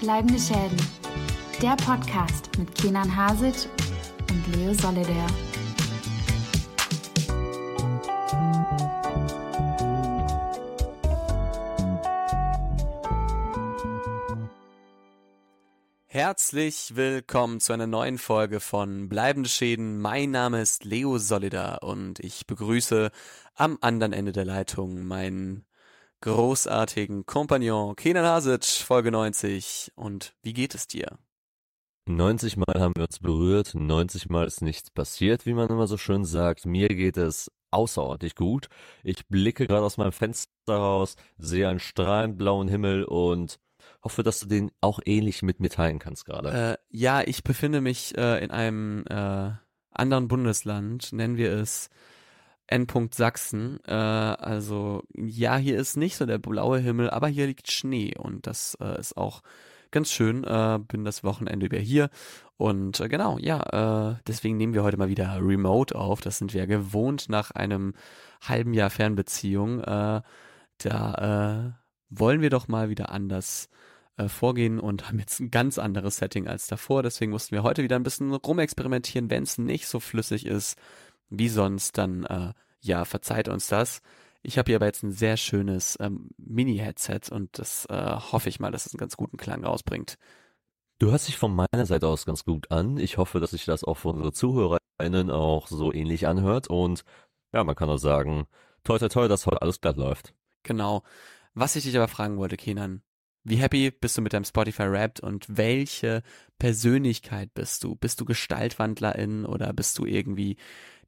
Bleibende Schäden. Der Podcast mit Kenan Hasic und Leo Solidaire. Herzlich willkommen zu einer neuen Folge von Bleibende Schäden. Mein Name ist Leo Solidar und ich begrüße am anderen Ende der Leitung meinen großartigen Kompagnon Kenan Hasic, Folge 90. Und wie geht es dir? 90 Mal haben wir uns berührt, 90 Mal ist nichts passiert, wie man immer so schön sagt. Mir geht es außerordentlich gut. Ich blicke gerade aus meinem Fenster raus, sehe einen strahlend blauen Himmel und hoffe, dass du den auch ähnlich mit mir teilen kannst gerade. Äh, ja, ich befinde mich äh, in einem äh, anderen Bundesland, nennen wir es Endpunkt Sachsen. Äh, also ja, hier ist nicht so der blaue Himmel, aber hier liegt Schnee und das äh, ist auch ganz schön. Äh, bin das Wochenende über hier und äh, genau, ja, äh, deswegen nehmen wir heute mal wieder Remote auf. Das sind wir gewohnt nach einem halben Jahr Fernbeziehung. Äh, da äh, wollen wir doch mal wieder anders äh, vorgehen und haben jetzt ein ganz anderes Setting als davor. Deswegen mussten wir heute wieder ein bisschen rumexperimentieren. Wenn es nicht so flüssig ist wie sonst, dann äh, ja, verzeiht uns das. Ich habe hier aber jetzt ein sehr schönes ähm, Mini-Headset und das äh, hoffe ich mal, dass es einen ganz guten Klang rausbringt. Du hörst dich von meiner Seite aus ganz gut an. Ich hoffe, dass sich das auch für unsere ZuhörerInnen auch so ähnlich anhört und ja, man kann auch sagen, toi toi toi, dass heute alles glatt läuft. Genau. Was ich dich aber fragen wollte, Kenan, wie happy bist du mit deinem Spotify Wrapped und welche Persönlichkeit bist du? Bist du Gestaltwandlerin oder bist du irgendwie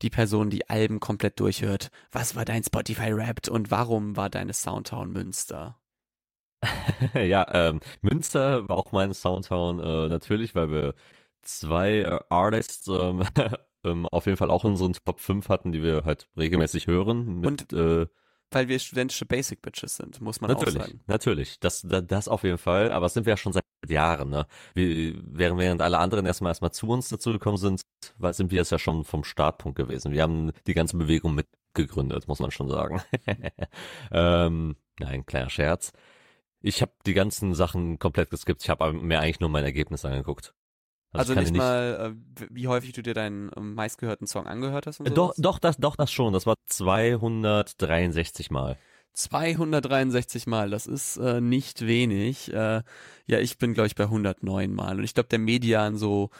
die Person, die Alben komplett durchhört? Was war dein Spotify Wrapped und warum war deine Soundtown Münster? ja, ähm, Münster war auch meine Soundtown äh, natürlich, weil wir zwei äh, Artists ähm, ähm, auf jeden Fall auch in unseren Top 5 hatten, die wir halt regelmäßig hören. Mit, und äh, weil wir studentische Basic Bitches sind, muss man natürlich, auch sagen. Natürlich, das, das, das auf jeden Fall, aber das sind wir ja schon seit Jahren, ne? Wir, während, während alle anderen erstmal erstmal zu uns dazu gekommen sind, weil sind wir es ja schon vom Startpunkt gewesen. Wir haben die ganze Bewegung mitgegründet, muss man schon sagen. ähm, nein, kleiner Scherz. Ich habe die ganzen Sachen komplett geskippt. Ich habe mir eigentlich nur mein Ergebnis angeguckt. Also, also nicht, mal, äh, wie häufig du dir deinen ähm, meistgehörten Song angehört hast und so. Doch, doch, das, doch, das schon. Das war 263 Mal. 263 Mal, das ist äh, nicht wenig. Äh, ja, ich bin, glaube ich, bei 109 Mal. Und ich glaube, der Median so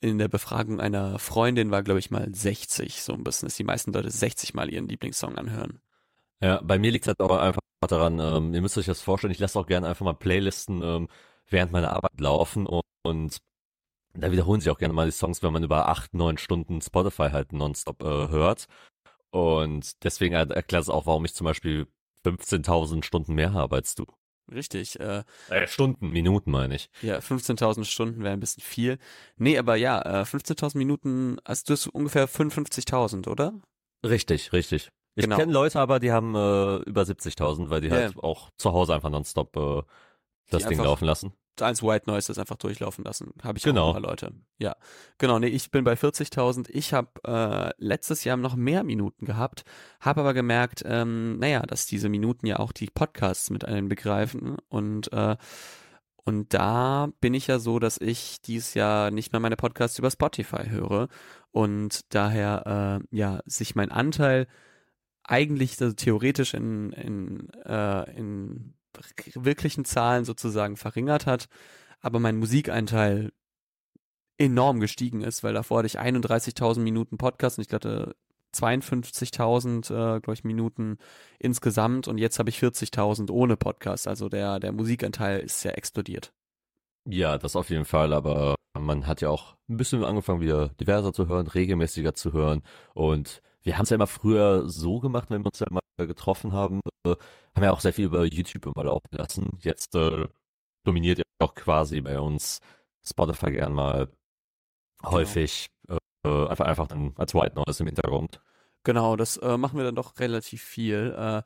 in der Befragung einer Freundin war, glaube ich, mal 60, so ein bisschen, dass die meisten Leute 60 Mal ihren Lieblingssong anhören. Ja, bei mir liegt es halt auch einfach daran, ähm, ihr müsst euch das vorstellen, ich lasse auch gerne einfach mal Playlisten ähm, während meiner Arbeit laufen und, und da wiederholen sich auch gerne mal die Songs, wenn man über acht, neun Stunden Spotify halt nonstop äh, hört. Und deswegen erklärt es auch, warum ich zum Beispiel 15.000 Stunden mehr habe als du. Richtig. Äh, äh, Stunden, Minuten meine ich. Ja, 15.000 Stunden wäre ein bisschen viel. Nee, aber ja, äh, 15.000 Minuten, also du hast ungefähr 55.000, oder? Richtig, richtig. Ich genau. kenne Leute aber, die haben äh, über 70.000, weil die ja. halt auch zu Hause einfach nonstop äh, das die Ding laufen lassen als White Noise das einfach durchlaufen lassen. Habe ich genau. auch ein paar Leute. Ja, genau. Nee, ich bin bei 40.000. Ich habe äh, letztes Jahr noch mehr Minuten gehabt, habe aber gemerkt, ähm, naja, dass diese Minuten ja auch die Podcasts mit einem begreifen und äh, und da bin ich ja so, dass ich dieses Jahr nicht mehr meine Podcasts über Spotify höre und daher äh, ja sich mein Anteil eigentlich also theoretisch in in äh, in wirklichen Zahlen sozusagen verringert hat, aber mein Musikeinteil enorm gestiegen ist, weil davor hatte ich 31.000 Minuten Podcast und ich glaube 52.000, äh, glaube ich, Minuten insgesamt und jetzt habe ich 40.000 ohne Podcast. Also der, der Musikanteil ist sehr explodiert. Ja, das auf jeden Fall, aber man hat ja auch ein bisschen angefangen, wieder diverser zu hören, regelmäßiger zu hören und wir haben es ja immer früher so gemacht, wenn wir uns ja immer getroffen haben, haben wir auch sehr viel über YouTube immer laufen lassen. Jetzt äh, dominiert ja auch quasi bei uns Spotify gern mal genau. häufig äh, einfach einfach dann als White Noise im Hintergrund. Genau, das äh, machen wir dann doch relativ viel. Äh,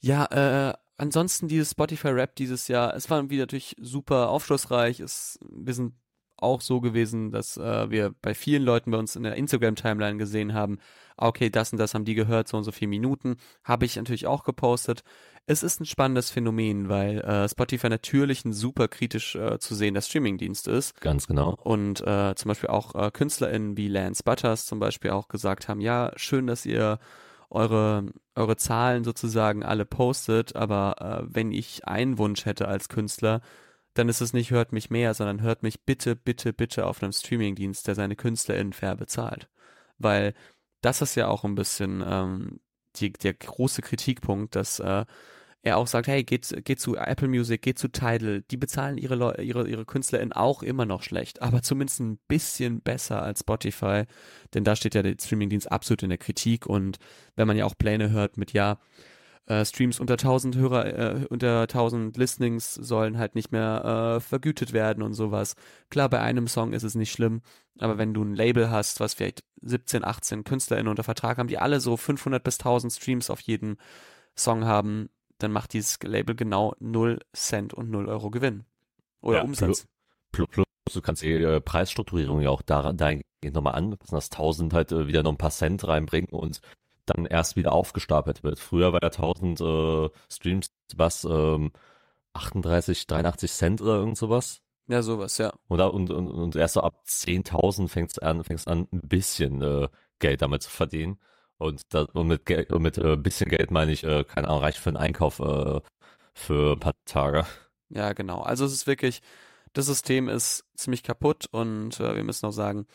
ja, äh, ansonsten dieses Spotify Rap dieses Jahr, es war wieder natürlich super aufschlussreich. Es, wir sind auch so gewesen, dass äh, wir bei vielen Leuten bei uns in der Instagram-Timeline gesehen haben, okay, das und das haben die gehört, so und so viele Minuten, habe ich natürlich auch gepostet. Es ist ein spannendes Phänomen, weil äh, Spotify natürlich ein super kritisch äh, zu sehender Streamingdienst ist. Ganz genau. Und äh, zum Beispiel auch äh, KünstlerInnen wie Lance Butters zum Beispiel auch gesagt haben, ja, schön, dass ihr eure, eure Zahlen sozusagen alle postet, aber äh, wenn ich einen Wunsch hätte als Künstler, dann ist es nicht hört mich mehr, sondern hört mich bitte, bitte, bitte auf einem Streamingdienst, der seine KünstlerInnen fair bezahlt. Weil das ist ja auch ein bisschen ähm, die, der große Kritikpunkt, dass äh, er auch sagt, hey, geht, geht zu Apple Music, geht zu Tidal, die bezahlen ihre, Leu ihre, ihre KünstlerInnen auch immer noch schlecht, aber zumindest ein bisschen besser als Spotify, denn da steht ja der Streamingdienst absolut in der Kritik und wenn man ja auch Pläne hört mit, ja, äh, Streams unter 1000 Hörer, äh, unter 1000 Listenings sollen halt nicht mehr äh, vergütet werden und sowas. Klar, bei einem Song ist es nicht schlimm, aber wenn du ein Label hast, was vielleicht 17, 18 KünstlerInnen unter Vertrag haben, die alle so 500 bis 1000 Streams auf jeden Song haben, dann macht dieses Label genau 0 Cent und 0 Euro Gewinn. Oder ja, Umsatz. Plus, plus, du kannst die äh, Preisstrukturierung ja auch da, dahingehend nochmal anpassen, dass 1000 halt äh, wieder noch ein paar Cent reinbringen und dann erst wieder aufgestapelt wird. Früher war ja 1000 äh, Streams was, ähm, 38, 83 Cent oder irgend sowas. Ja, sowas, ja. Und, und, und, und erst so ab 10.000 fängst an, fängst an, ein bisschen äh, Geld damit zu verdienen. Und, das, und mit, Geld, und mit äh, bisschen Geld meine ich, äh, keine Ahnung, reicht für einen Einkauf äh, für ein paar Tage. Ja, genau. Also es ist wirklich, das System ist ziemlich kaputt und äh, wir müssen auch sagen,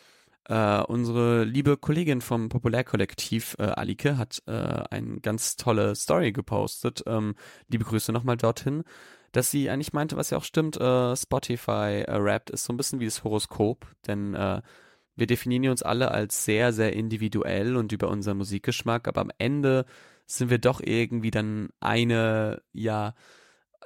äh, unsere liebe Kollegin vom Populärkollektiv, äh, Alike, hat äh, eine ganz tolle Story gepostet. Ähm, liebe Grüße nochmal dorthin, dass sie eigentlich meinte, was ja auch stimmt, äh, Spotify äh, Rap ist so ein bisschen wie das Horoskop, denn äh, wir definieren uns alle als sehr, sehr individuell und über unseren Musikgeschmack, aber am Ende sind wir doch irgendwie dann eine, ja,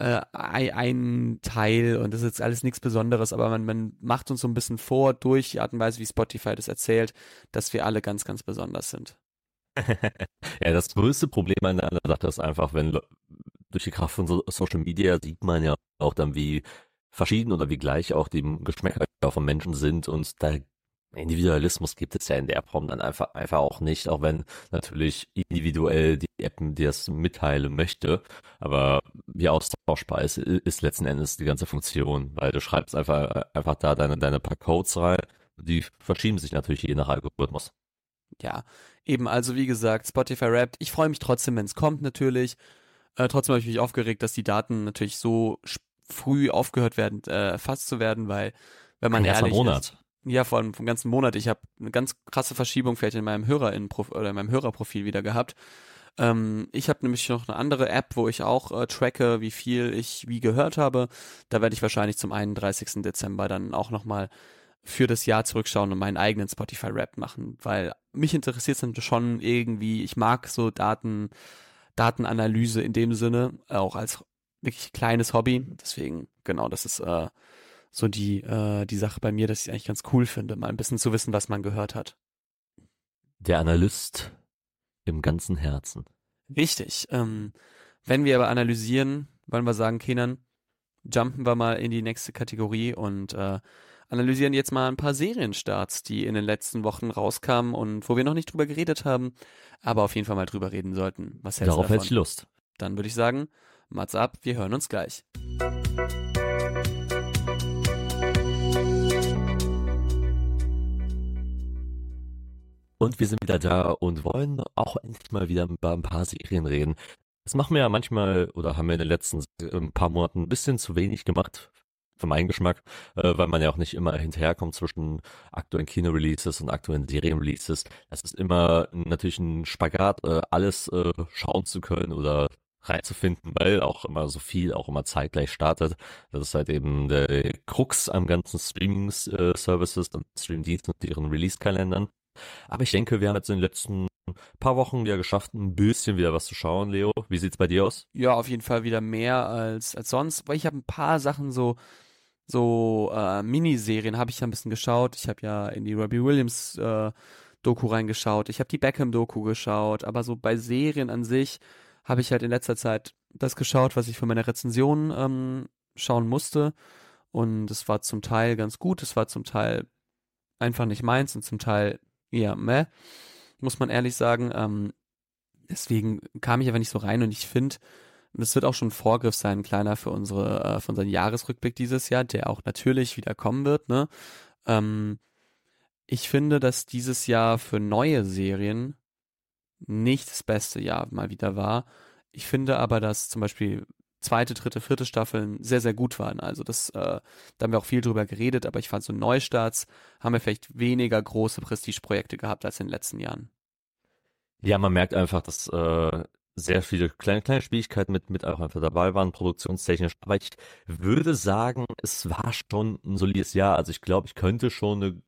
äh, ein Teil und das ist jetzt alles nichts Besonderes, aber man, man macht uns so ein bisschen vor durch die Art und Weise, wie Spotify das erzählt, dass wir alle ganz, ganz besonders sind. ja, das größte Problem an der Sache ist einfach, wenn durch die Kraft von so Social Media sieht man ja auch dann, wie verschieden oder wie gleich auch die Geschmäcker von Menschen sind und da Individualismus gibt es ja in der Form dann einfach, einfach auch nicht, auch wenn natürlich individuell die App dir das mitteilen möchte. Aber wie austauschbar ist, ist letzten Endes die ganze Funktion, weil du schreibst einfach, einfach da deine, deine paar Codes rein. Die verschieben sich natürlich je nach Algorithmus. Ja, eben, also wie gesagt, Spotify Wrapped. Ich freue mich trotzdem, wenn es kommt, natürlich. Äh, trotzdem habe ich mich aufgeregt, dass die Daten natürlich so früh aufgehört werden, äh, erfasst zu werden, weil, wenn man ehrlich Monat. ist. Ja, vor allem vom ganzen Monat. Ich habe eine ganz krasse Verschiebung vielleicht in meinem oder in meinem Hörerprofil wieder gehabt. Ähm, ich habe nämlich noch eine andere App, wo ich auch äh, tracke, wie viel ich wie gehört habe. Da werde ich wahrscheinlich zum 31. Dezember dann auch nochmal für das Jahr zurückschauen und meinen eigenen Spotify-Rap machen, weil mich interessiert es schon irgendwie, ich mag so Daten, Datenanalyse in dem Sinne, auch als wirklich kleines Hobby. Deswegen, genau, das ist äh, so die, äh, die Sache bei mir, dass ich eigentlich ganz cool finde, mal ein bisschen zu wissen, was man gehört hat. Der Analyst im ganzen Herzen. Richtig. Ähm, wenn wir aber analysieren, wollen wir sagen, Kenan, jumpen wir mal in die nächste Kategorie und äh, analysieren jetzt mal ein paar Serienstarts, die in den letzten Wochen rauskamen und wo wir noch nicht drüber geredet haben, aber auf jeden Fall mal drüber reden sollten. Was hältst Darauf hätte ich Lust. Dann würde ich sagen, Mats ab, wir hören uns gleich. Und wir sind wieder da und wollen auch endlich mal wieder über ein paar Serien reden. Das machen wir ja manchmal oder haben wir in den letzten ein paar Monaten ein bisschen zu wenig gemacht, für meinen Geschmack, äh, weil man ja auch nicht immer hinterherkommt zwischen aktuellen Kino-Releases und aktuellen Serien-Releases. Es ist immer natürlich ein Spagat, äh, alles äh, schauen zu können oder reinzufinden, weil auch immer so viel auch immer zeitgleich startet. Das ist halt eben der Krux am ganzen Streaming-Services und Streamdiensten und ihren Release-Kalendern. Aber ich denke, wir haben jetzt in den letzten paar Wochen ja geschafft, ein bisschen wieder was zu schauen, Leo. Wie sieht's bei dir aus? Ja, auf jeden Fall wieder mehr als, als sonst, weil ich habe ein paar Sachen so, so äh, Miniserien habe ich ja ein bisschen geschaut. Ich habe ja in die Robbie Williams äh, Doku reingeschaut. Ich habe die Beckham Doku geschaut, aber so bei Serien an sich habe ich halt in letzter Zeit das geschaut, was ich für meine Rezension ähm, schauen musste. Und es war zum Teil ganz gut, es war zum Teil einfach nicht meins und zum Teil eher meh, muss man ehrlich sagen. Ähm, deswegen kam ich aber nicht so rein und ich finde, das wird auch schon ein Vorgriff sein, kleiner für unsere, äh, für unseren Jahresrückblick dieses Jahr, der auch natürlich wieder kommen wird, ne? Ähm, ich finde, dass dieses Jahr für neue Serien nicht das beste Jahr mal wieder war. Ich finde aber, dass zum Beispiel zweite, dritte, vierte Staffeln sehr, sehr gut waren. Also das, äh, da haben wir auch viel drüber geredet, aber ich fand so Neustarts haben wir vielleicht weniger große Prestigeprojekte gehabt als in den letzten Jahren. Ja, man merkt einfach, dass äh, sehr viele kleine, kleine Schwierigkeiten mit, mit auch einfach dabei waren, produktionstechnisch. Aber ich würde sagen, es war schon ein solides Jahr. Also ich glaube, ich könnte schon eine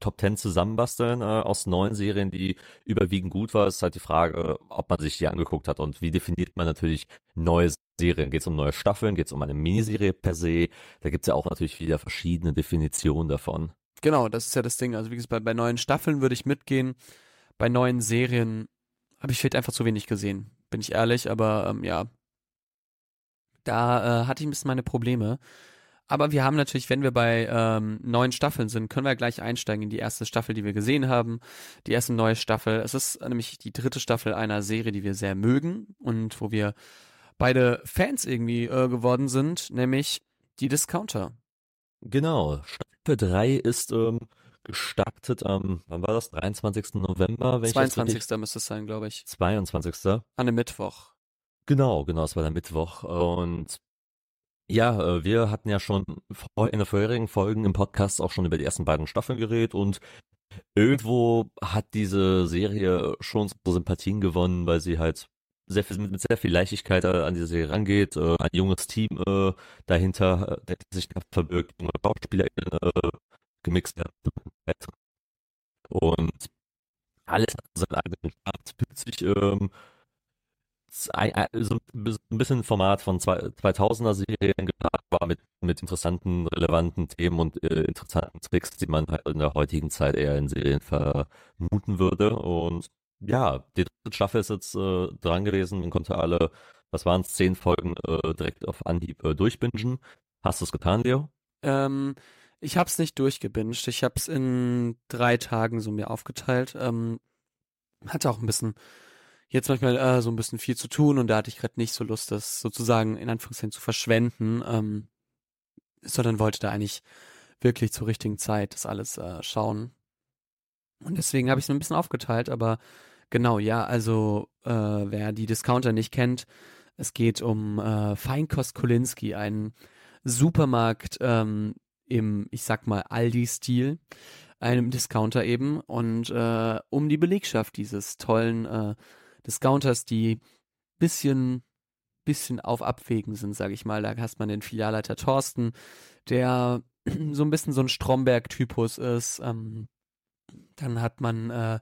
Top Ten zusammenbasteln äh, aus neun Serien, die überwiegend gut war. Es ist halt die Frage, ob man sich die angeguckt hat und wie definiert man natürlich neue Serien. Geht es um neue Staffeln? Geht es um eine Miniserie per se? Da gibt es ja auch natürlich wieder verschiedene Definitionen davon. Genau, das ist ja das Ding. Also wie gesagt, bei, bei neuen Staffeln würde ich mitgehen. Bei neuen Serien habe ich vielleicht einfach zu wenig gesehen, bin ich ehrlich, aber ähm, ja, da äh, hatte ich ein bisschen meine Probleme. Aber wir haben natürlich, wenn wir bei ähm, neuen Staffeln sind, können wir gleich einsteigen in die erste Staffel, die wir gesehen haben. Die erste neue Staffel. Es ist nämlich die dritte Staffel einer Serie, die wir sehr mögen und wo wir beide Fans irgendwie äh, geworden sind, nämlich die Discounter. Genau. Staffel 3 ist ähm, gestartet am, wann war das? 23. November? Wenn 22. Ich müsste es sein, glaube ich. 22. An einem Mittwoch. Genau, genau, es war der Mittwoch. Und ja, äh, wir hatten ja schon in der vorherigen Folgen im Podcast auch schon über die ersten beiden Staffeln geredet und irgendwo hat diese Serie schon so Sympathien gewonnen, weil sie halt sehr viel, mit sehr viel Leichtigkeit äh, an diese Serie rangeht. Äh, ein junges Team dahinter, der sich da verbirgt, junge SchauspielerInnen gemixt werden. Und alles hat seinen eigenen Start. Witzig, ähm, so ein bisschen Format von 2000er Serien geplant war mit, mit interessanten, relevanten Themen und äh, interessanten Tricks, die man halt in der heutigen Zeit eher in Serien vermuten würde. Und ja, die dritte Staffel ist jetzt äh, dran gewesen. Man konnte alle, was waren es, zehn Folgen äh, direkt auf Anhieb äh, durchbingen. Hast du es getan, Leo? Ähm, ich hab's nicht durchgebinged. Ich hab's in drei Tagen so mir aufgeteilt. Ähm, hatte auch ein bisschen jetzt manchmal äh, so ein bisschen viel zu tun und da hatte ich gerade nicht so Lust, das sozusagen in Anführungszeichen zu verschwenden, ähm, sondern wollte da eigentlich wirklich zur richtigen Zeit das alles äh, schauen. Und deswegen habe ich es ein bisschen aufgeteilt, aber genau, ja, also äh, wer die Discounter nicht kennt, es geht um äh, Feinkost Kolinski, einen Supermarkt ähm, im, ich sag mal, Aldi-Stil, einem Discounter eben, und äh, um die Belegschaft dieses tollen äh, Discounters, die bisschen bisschen auf Abwägen sind, sage ich mal. Da hast man den Filialleiter Thorsten, der so ein bisschen so ein Stromberg-Typus ist. Ähm, dann hat man äh,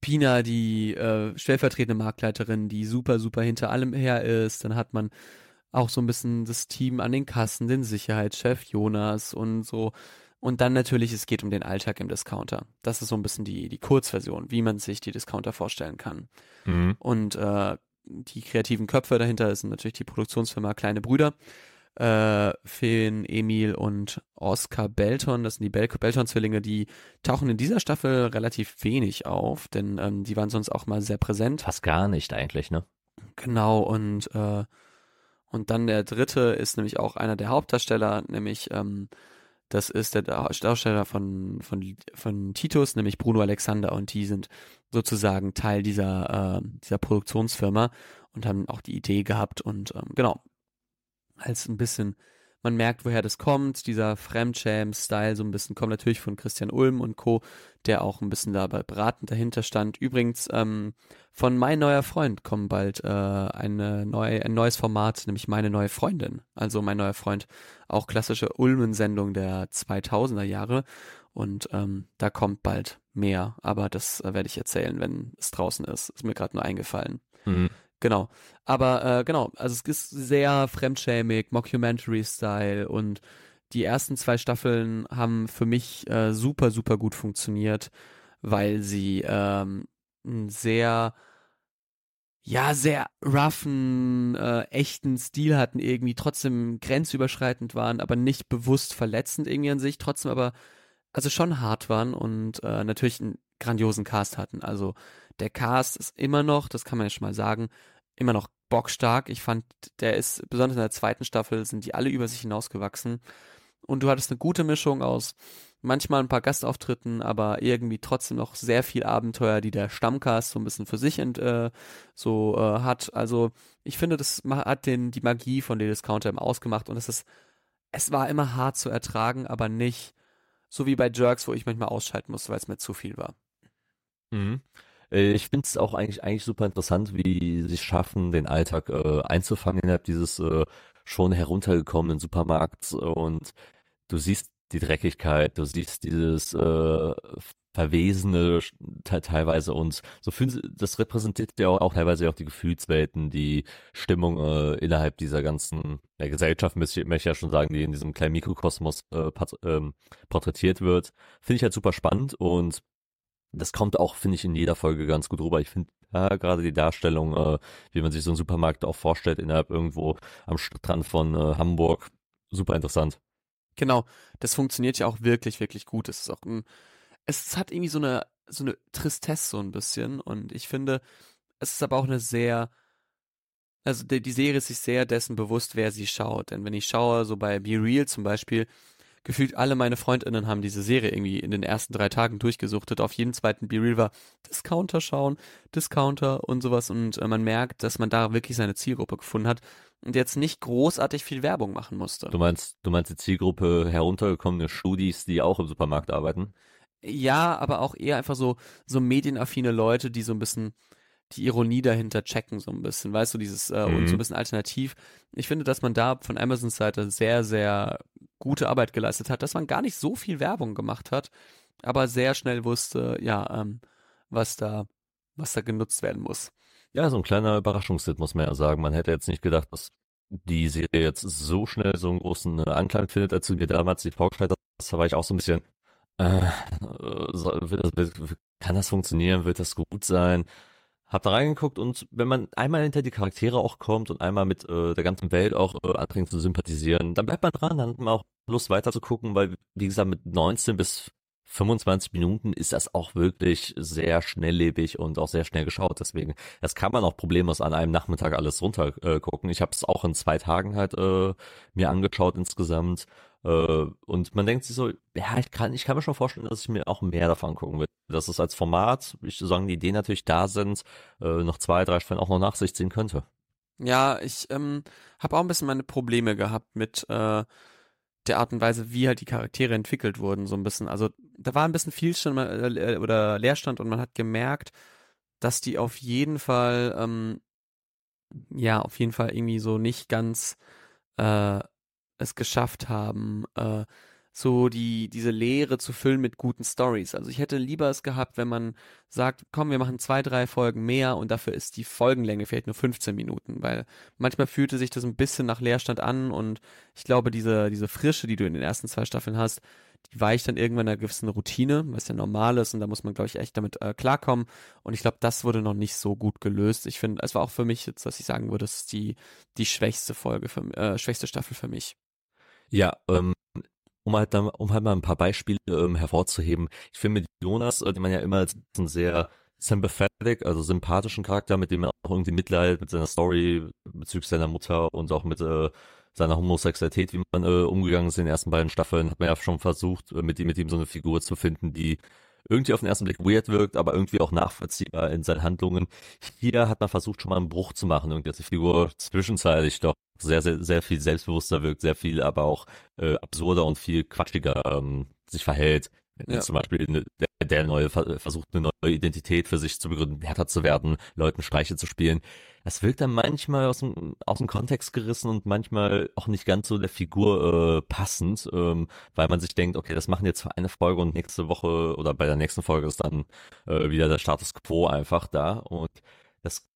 Pina, die äh, stellvertretende Marktleiterin, die super, super hinter allem her ist. Dann hat man auch so ein bisschen das Team an den Kassen, den Sicherheitschef Jonas und so und dann natürlich, es geht um den Alltag im Discounter. Das ist so ein bisschen die, die Kurzversion, wie man sich die Discounter vorstellen kann. Mhm. Und äh, die kreativen Köpfe dahinter sind natürlich die Produktionsfirma Kleine Brüder. Äh, Finn, Emil und Oscar Belton, das sind die Bel Belton-Zwillinge, die tauchen in dieser Staffel relativ wenig auf, denn ähm, die waren sonst auch mal sehr präsent. Fast gar nicht eigentlich, ne? Genau, und äh, und dann der dritte ist nämlich auch einer der Hauptdarsteller, nämlich ähm, das ist der Darsteller von, von, von Titus, nämlich Bruno Alexander, und die sind sozusagen Teil dieser, äh, dieser Produktionsfirma und haben auch die Idee gehabt und ähm, genau, als ein bisschen man merkt, woher das kommt. Dieser Fremdscham-Style so ein bisschen kommt natürlich von Christian Ulm und Co., der auch ein bisschen dabei beratend dahinter stand. Übrigens, ähm, von Mein neuer Freund kommt bald äh, eine neue, ein neues Format, nämlich Meine neue Freundin. Also Mein neuer Freund, auch klassische Ulmen-Sendung der 2000er Jahre. Und ähm, da kommt bald mehr, aber das äh, werde ich erzählen, wenn es draußen ist. Ist mir gerade nur eingefallen. Mhm. Genau. Aber äh, genau, also es ist sehr fremdschämig, Mockumentary-Style und die ersten zwei Staffeln haben für mich äh, super, super gut funktioniert, weil sie ähm, sehr ja, sehr roughen, äh, echten Stil hatten, irgendwie trotzdem grenzüberschreitend waren, aber nicht bewusst verletzend irgendwie an sich, trotzdem aber, also schon hart waren und äh, natürlich einen grandiosen Cast hatten. Also der Cast ist immer noch, das kann man ja schon mal sagen, immer noch bockstark. Ich fand, der ist, besonders in der zweiten Staffel, sind die alle über sich hinausgewachsen. Und du hattest eine gute Mischung aus manchmal ein paar Gastauftritten, aber irgendwie trotzdem noch sehr viel Abenteuer, die der Stammcast so ein bisschen für sich ent, äh, so äh, hat. Also ich finde, das hat den die Magie von The Discounter im ausgemacht und es ist, es war immer hart zu ertragen, aber nicht so wie bei Jerks, wo ich manchmal ausschalten musste, weil es mir zu viel war. Mhm. Äh, ich finde es auch eigentlich, eigentlich super interessant, wie sie schaffen, den Alltag äh, einzufangen innerhalb dieses äh, schon heruntergekommenen Supermarkts. Und du siehst die Dreckigkeit, du siehst dieses äh, Verwesene teilweise. Und so fühlen das repräsentiert ja auch, auch teilweise auch die Gefühlswelten, die Stimmung äh, innerhalb dieser ganzen ja, Gesellschaft, möchte ich ja schon sagen, die in diesem kleinen Mikrokosmos äh, ähm, porträtiert wird. Finde ich halt super spannend. Und das kommt auch, finde ich, in jeder Folge ganz gut rüber. Ich finde ja, gerade die Darstellung, äh, wie man sich so einen Supermarkt auch vorstellt, innerhalb irgendwo am Strand von äh, Hamburg, super interessant. Genau, das funktioniert ja auch wirklich, wirklich gut. Es ist auch ein, es hat irgendwie so eine, so eine Tristesse so ein bisschen und ich finde, es ist aber auch eine sehr, also die, die Serie ist sich sehr dessen bewusst, wer sie schaut. Denn wenn ich schaue, so bei Be Real zum Beispiel, gefühlt alle meine FreundInnen haben diese Serie irgendwie in den ersten drei Tagen durchgesuchtet. Auf jeden zweiten Be-Real war Discounter schauen, Discounter und sowas. Und äh, man merkt, dass man da wirklich seine Zielgruppe gefunden hat und jetzt nicht großartig viel Werbung machen musste. Du meinst, du meinst die Zielgruppe heruntergekommene Studis, die auch im Supermarkt arbeiten? Ja, aber auch eher einfach so, so medienaffine Leute, die so ein bisschen die Ironie dahinter checken, so ein bisschen, weißt du, dieses, äh, mhm. und so ein mhm. bisschen alternativ. Ich finde, dass man da von Amazons Seite sehr, sehr gute Arbeit geleistet hat, dass man gar nicht so viel Werbung gemacht hat, aber sehr schnell wusste, ja, ähm, was da, was da genutzt werden muss. Ja, so ein kleiner Überraschungshit, muss man ja sagen. Man hätte jetzt nicht gedacht, dass die Serie jetzt so schnell so einen großen äh, Anklang findet, als du damals die vorgestellt hast. Da war ich auch so ein bisschen, äh, wird das, kann das funktionieren? Wird das gut sein? Hab da reingeguckt und wenn man einmal hinter die Charaktere auch kommt und einmal mit äh, der ganzen Welt auch äh, anfängt zu sympathisieren, dann bleibt man dran, dann hat man auch Lust weiter zu gucken, weil wie gesagt mit 19 bis 25 Minuten ist das auch wirklich sehr schnelllebig und auch sehr schnell geschaut. Deswegen, das kann man auch problemlos an einem Nachmittag alles runter äh. Ich habe es auch in zwei Tagen halt äh, mir angeschaut insgesamt. Äh, und man denkt sich so, ja, ich kann, ich kann mir schon vorstellen, dass ich mir auch mehr davon gucken will. Dass es als Format, ich solange die Ideen natürlich da sind, äh, noch zwei, drei Staffeln auch noch nach sich ziehen könnte. Ja, ich ähm, habe auch ein bisschen meine Probleme gehabt mit äh, der Art und Weise, wie halt die Charaktere entwickelt wurden, so ein bisschen. Also da war ein bisschen Vielstand äh, oder Leerstand und man hat gemerkt, dass die auf jeden Fall, ähm, ja, auf jeden Fall irgendwie so nicht ganz äh, es geschafft haben, äh, so die, diese Leere zu füllen mit guten Stories. Also ich hätte lieber es gehabt, wenn man sagt, komm, wir machen zwei, drei Folgen mehr und dafür ist die Folgenlänge vielleicht nur 15 Minuten, weil manchmal fühlte sich das ein bisschen nach Leerstand an und ich glaube, diese, diese Frische, die du in den ersten zwei Staffeln hast, die weicht dann irgendwann einer gewissen Routine, was ja normal ist und da muss man, glaube ich, echt damit äh, klarkommen und ich glaube, das wurde noch nicht so gut gelöst. Ich finde, es war auch für mich jetzt, dass ich sagen würde, das ist die, die schwächste Folge, für, äh, schwächste Staffel für mich. Ja, ähm, um halt, dann, um halt mal ein paar Beispiele ähm, hervorzuheben. Ich finde mit Jonas, äh, den man ja immer als einen sehr sympathetic, also sympathischen Charakter, mit dem man auch irgendwie Mitleid mit seiner Story bezüglich seiner Mutter und auch mit äh, seiner Homosexualität, wie man äh, umgegangen ist in den ersten beiden Staffeln, hat man ja schon versucht, äh, mit ihm, mit ihm so eine Figur zu finden, die irgendwie auf den ersten Blick weird wirkt, aber irgendwie auch nachvollziehbar in seinen Handlungen. Hier hat man versucht, schon mal einen Bruch zu machen, irgendwie, dass die Figur zwischenzeitlich doch sehr, sehr, sehr viel selbstbewusster wirkt, sehr viel aber auch äh, absurder und viel quatschiger ähm, sich verhält. Ja. Zum Beispiel eine, der, der neue versucht eine neue Identität für sich zu begründen, härter zu werden, Leuten Streiche zu spielen. Das wirkt dann manchmal aus dem, aus dem Kontext gerissen und manchmal auch nicht ganz so der Figur äh, passend, ähm, weil man sich denkt, okay, das machen jetzt für eine Folge und nächste Woche oder bei der nächsten Folge ist dann äh, wieder der Status quo einfach da und das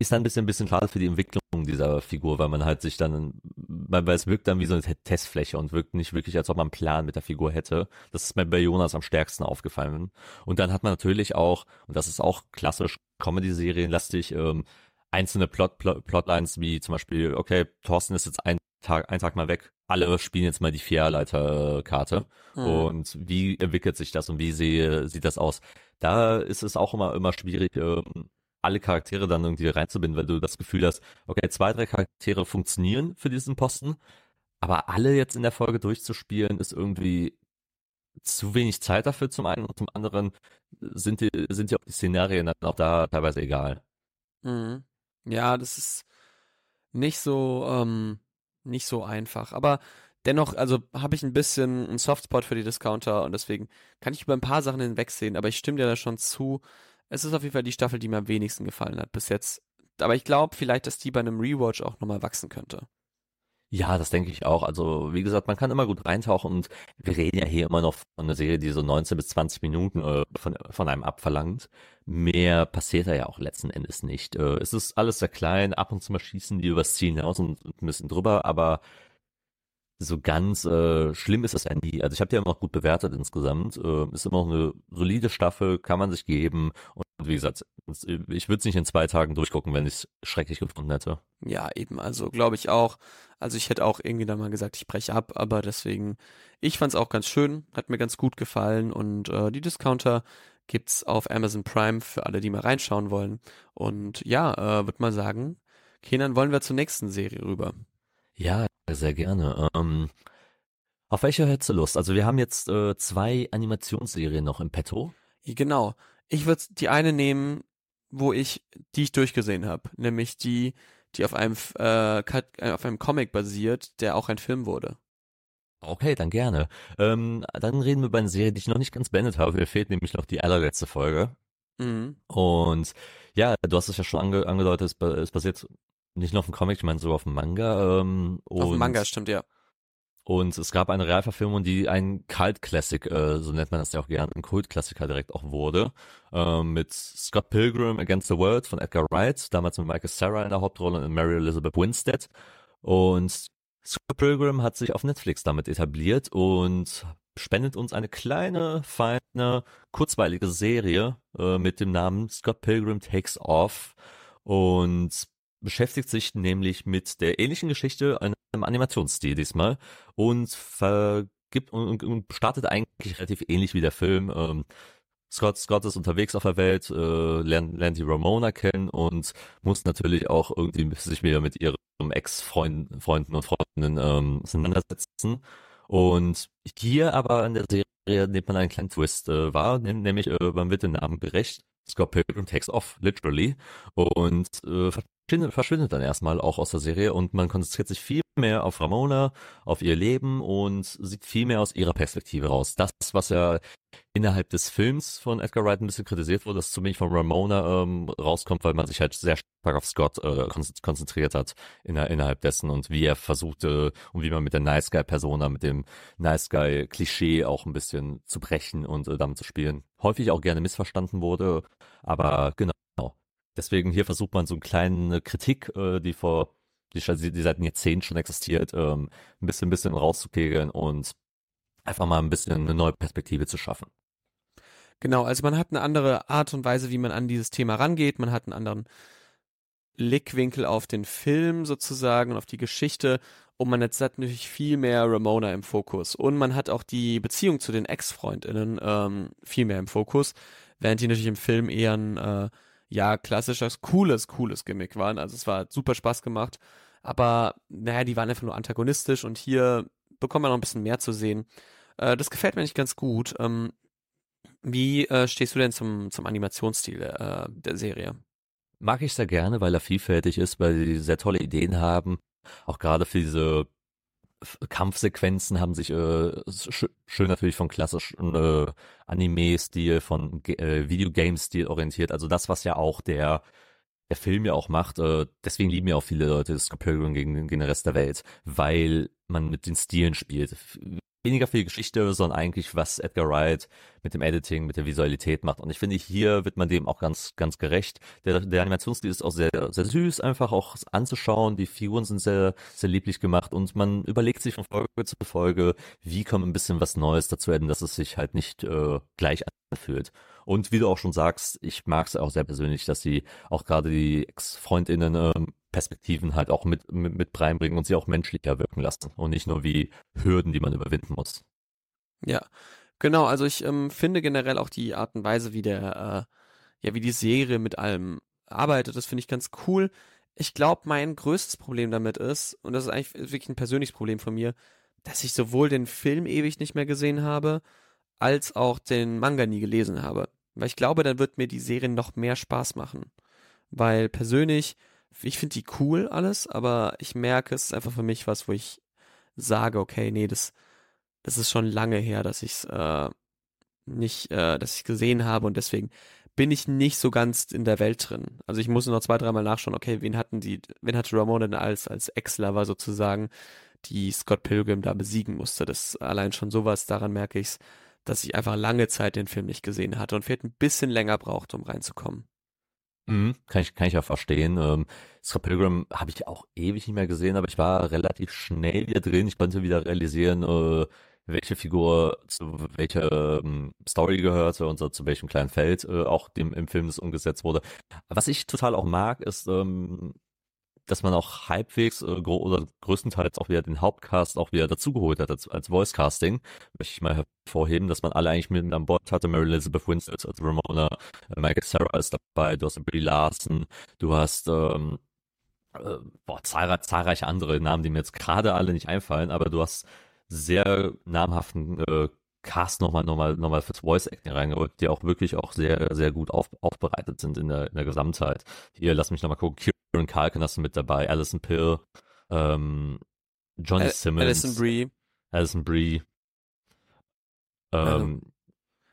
ist dann ein bisschen, ein bisschen schade für die Entwicklung dieser Figur, weil man halt sich dann, weil, weil es wirkt dann wie so eine Testfläche und wirkt nicht wirklich, als ob man einen Plan mit der Figur hätte. Das ist mir bei Jonas am stärksten aufgefallen. Und dann hat man natürlich auch, und das ist auch klassisch Comedy-Serienlastig, ähm, einzelne Plot, Plot, Plotlines wie zum Beispiel, okay, Thorsten ist jetzt ein Tag, ein Tag mal weg, alle spielen jetzt mal die Vierleiterkarte mhm. und wie entwickelt sich das und wie sehe, sieht das aus? Da ist es auch immer, immer schwierig, ähm, alle Charaktere dann irgendwie reinzubinden, weil du das Gefühl hast, okay, zwei, drei Charaktere funktionieren für diesen Posten, aber alle jetzt in der Folge durchzuspielen, ist irgendwie zu wenig Zeit dafür zum einen und zum anderen sind die, sind ja auch die Szenarien dann auch da teilweise egal. Mhm. Ja, das ist nicht so, ähm, nicht so einfach. Aber dennoch, also habe ich ein bisschen einen Softspot für die Discounter und deswegen kann ich über ein paar Sachen hinwegsehen, aber ich stimme dir da schon zu. Es ist auf jeden Fall die Staffel, die mir am wenigsten gefallen hat bis jetzt. Aber ich glaube vielleicht, dass die bei einem Rewatch auch nochmal wachsen könnte. Ja, das denke ich auch. Also, wie gesagt, man kann immer gut reintauchen und wir reden ja hier immer noch von einer Serie, die so 19 bis 20 Minuten äh, von, von einem abverlangt. Mehr passiert da ja auch letzten Endes nicht. Äh, es ist alles sehr klein, ab und zu mal schießen die übers Ziel hinaus und, und ein bisschen drüber, aber so ganz äh, schlimm ist das ja nie. Also ich habe die immer noch gut bewertet insgesamt. Äh, ist immer noch eine solide Staffel, kann man sich geben. Und wie gesagt, ich würde es nicht in zwei Tagen durchgucken, wenn ich es schrecklich gefunden hätte. Ja, eben. Also glaube ich auch. Also ich hätte auch irgendwie dann mal gesagt, ich breche ab, aber deswegen, ich fand es auch ganz schön, hat mir ganz gut gefallen und äh, die Discounter gibt's auf Amazon Prime für alle, die mal reinschauen wollen. Und ja, äh, würde mal sagen, Kenan, wollen wir zur nächsten Serie rüber. Ja, sehr gerne. Ähm, auf welche hättest du Lust? Also wir haben jetzt äh, zwei Animationsserien noch im Petto. Genau. Ich würde die eine nehmen, wo ich, die ich durchgesehen habe, nämlich die, die auf einem äh, auf einem Comic basiert, der auch ein Film wurde. Okay, dann gerne. Ähm, dann reden wir über eine Serie, die ich noch nicht ganz beendet habe. Mir fehlt nämlich noch die allerletzte Folge. Mhm. Und ja, du hast es ja schon ange angedeutet, es, basiert nicht nur auf dem Comic, ich meine sogar auf dem Manga. Ähm, auf dem Manga, stimmt, ja. Und es gab eine Realverfilmung, die ein Cult-Classic, äh, so nennt man das ja auch gerne, ein Kult-Klassiker direkt auch wurde, äh, mit Scott Pilgrim Against the World von Edgar Wright, damals mit Michael Sarah in der Hauptrolle und Mary Elizabeth Winstead. Und Scott Pilgrim hat sich auf Netflix damit etabliert und spendet uns eine kleine, feine, kurzweilige Serie äh, mit dem Namen Scott Pilgrim Takes Off. Und beschäftigt sich nämlich mit der ähnlichen Geschichte, einem Animationsstil diesmal und vergibt und, und startet eigentlich relativ ähnlich wie der Film. Ähm, Scott, Scott ist unterwegs auf der Welt, äh, lernt, lernt die Ramona kennen und muss natürlich auch irgendwie sich wieder mit ihrem Ex-Freunden Freunden und Freundinnen ähm, auseinandersetzen. Und hier aber in der Serie nimmt man einen kleinen Twist äh, wahr, nämlich äh, man wird den Namen gerecht. Scott Pilgrim takes off, literally, und äh, verschwindet dann erstmal auch aus der Serie und man konzentriert sich viel mehr auf Ramona, auf ihr Leben und sieht viel mehr aus ihrer Perspektive raus. Das, was ja innerhalb des Films von Edgar Wright ein bisschen kritisiert wurde, dass zu wenig von Ramona ähm, rauskommt, weil man sich halt sehr stark auf Scott äh, konzentriert hat innerhalb dessen und wie er versuchte und wie man mit der Nice Guy Persona, mit dem Nice Guy Klischee auch ein bisschen zu brechen und äh, damit zu spielen. Häufig auch gerne missverstanden wurde, aber genau Deswegen hier versucht man so eine kleine Kritik, äh, die vor, die, die seit Jahrzehnten schon existiert, ähm, ein bisschen, ein bisschen rauszukegeln und einfach mal ein bisschen eine neue Perspektive zu schaffen. Genau, also man hat eine andere Art und Weise, wie man an dieses Thema rangeht. Man hat einen anderen Blickwinkel auf den Film sozusagen und auf die Geschichte. Und man hat natürlich viel mehr Ramona im Fokus. Und man hat auch die Beziehung zu den Ex-FreundInnen ähm, viel mehr im Fokus, während die natürlich im Film eher ein äh, ja, klassisches, cooles, cooles Gimmick waren. Also es war super Spaß gemacht. Aber naja, die waren einfach nur antagonistisch und hier bekommt man noch ein bisschen mehr zu sehen. Äh, das gefällt mir nicht ganz gut. Ähm, wie äh, stehst du denn zum, zum Animationsstil äh, der Serie? Mag ich sehr gerne, weil er vielfältig ist, weil sie sehr tolle Ideen haben. Auch gerade für diese Kampfsequenzen haben sich äh, sch schön natürlich von klassischen äh, Anime-Stil, von äh, Videogame-Stil orientiert. Also das, was ja auch der der Film ja auch macht. Äh, deswegen lieben ja auch viele Leute Pilgrim gegen, gegen den Rest der Welt, weil man mit den Stilen spielt. Weniger viel Geschichte, sondern eigentlich, was Edgar Wright mit dem Editing, mit der Visualität macht. Und ich finde, hier wird man dem auch ganz, ganz gerecht. Der, der Animationsstil ist auch sehr, sehr süß, einfach auch anzuschauen. Die Figuren sind sehr, sehr lieblich gemacht und man überlegt sich von Folge zu Folge, wie kommt ein bisschen was Neues dazu enden, dass es sich halt nicht äh, gleich anfühlt. Und wie du auch schon sagst, ich mag es auch sehr persönlich, dass sie auch gerade die Ex-Freundinnen ähm, Perspektiven halt auch mit, mit, mit reinbringen und sie auch menschlicher wirken lassen und nicht nur wie Hürden, die man überwinden muss. Ja, genau. Also ich ähm, finde generell auch die Art und Weise, wie der, äh, ja, wie die Serie mit allem arbeitet, das finde ich ganz cool. Ich glaube, mein größtes Problem damit ist, und das ist eigentlich wirklich ein persönliches Problem von mir, dass ich sowohl den Film ewig nicht mehr gesehen habe, als auch den Manga nie gelesen habe. Weil ich glaube, dann wird mir die Serie noch mehr Spaß machen. Weil persönlich ich finde die cool alles, aber ich merke, es ist einfach für mich was, wo ich sage, okay, nee, das, das ist schon lange her, dass ich es äh, nicht, äh, dass ich gesehen habe und deswegen bin ich nicht so ganz in der Welt drin. Also ich muss noch zwei, dreimal nachschauen, okay, wen hatten die, wen hatte Ramon denn als, als Ex-Lover sozusagen, die Scott Pilgrim da besiegen musste. Das allein schon sowas, daran merke ich dass ich einfach lange Zeit den Film nicht gesehen hatte und vielleicht ein bisschen länger braucht, um reinzukommen. Mhm, kann ich, kann ich ja verstehen. Ähm, Scott Pilgrim habe ich auch ewig nicht mehr gesehen, aber ich war relativ schnell wieder drin. Ich konnte wieder realisieren, äh, welche Figur zu welcher ähm, Story gehörte und so, zu welchem kleinen Feld äh, auch dem im Film das umgesetzt wurde. Was ich total auch mag, ist, ähm, dass man auch halbwegs äh, oder größtenteils auch wieder den Hauptcast auch wieder dazugeholt hat als, als Voice Casting. Möchte ich mal hervorheben, dass man alle eigentlich mit an Bord hatte. Mary Elizabeth Winstead als Ramona, äh, Michael Sarah ist dabei, du hast Billy Larson, du hast ähm, äh, boah, zahlreich, zahlreiche andere Namen, die mir jetzt gerade alle nicht einfallen, aber du hast sehr namhaften äh, Cast nochmal nochmal nochmal fürs Voice Acting reingerückt, die auch wirklich auch sehr sehr gut auf, aufbereitet sind in der in der Gesamtheit. Hier lass mich nochmal gucken. Kieran Culkin hast du mit dabei, Alison Pill, ähm, Johnny Al Simmons, Alison Brie, Alison Brie. Ähm,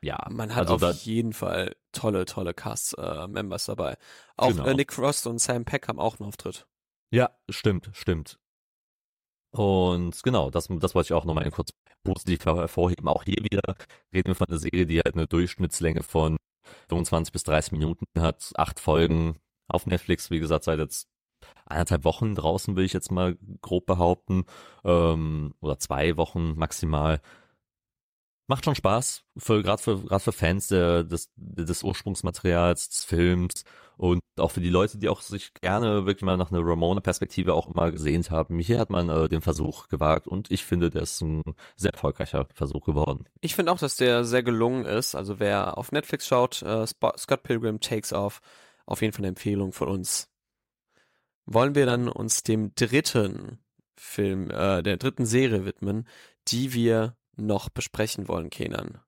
ja, man hat also auf jeden Fall tolle tolle Cast äh, Members dabei. Auch genau. äh, Nick Frost und Sam Peck haben auch einen Auftritt. Ja, stimmt, stimmt. Und genau, das, das wollte ich auch nochmal kurz positiv hervorheben. Auch hier wieder reden wir von einer Serie, die halt eine Durchschnittslänge von 25 bis 30 Minuten hat, acht Folgen auf Netflix, wie gesagt, seit jetzt eineinhalb Wochen draußen, will ich jetzt mal grob behaupten, ähm, oder zwei Wochen maximal macht schon Spaß, für, gerade für, für Fans der, des, des Ursprungsmaterials, des Films und auch für die Leute, die auch sich gerne wirklich mal nach einer Ramona-Perspektive auch immer gesehnt haben. Hier hat man äh, den Versuch gewagt und ich finde, der ist ein sehr erfolgreicher Versuch geworden. Ich finde auch, dass der sehr gelungen ist. Also wer auf Netflix schaut, äh, Scott Pilgrim Takes Off, auf jeden Fall eine Empfehlung von uns. Wollen wir dann uns dem dritten Film, äh, der dritten Serie widmen, die wir noch besprechen wollen, Kenan.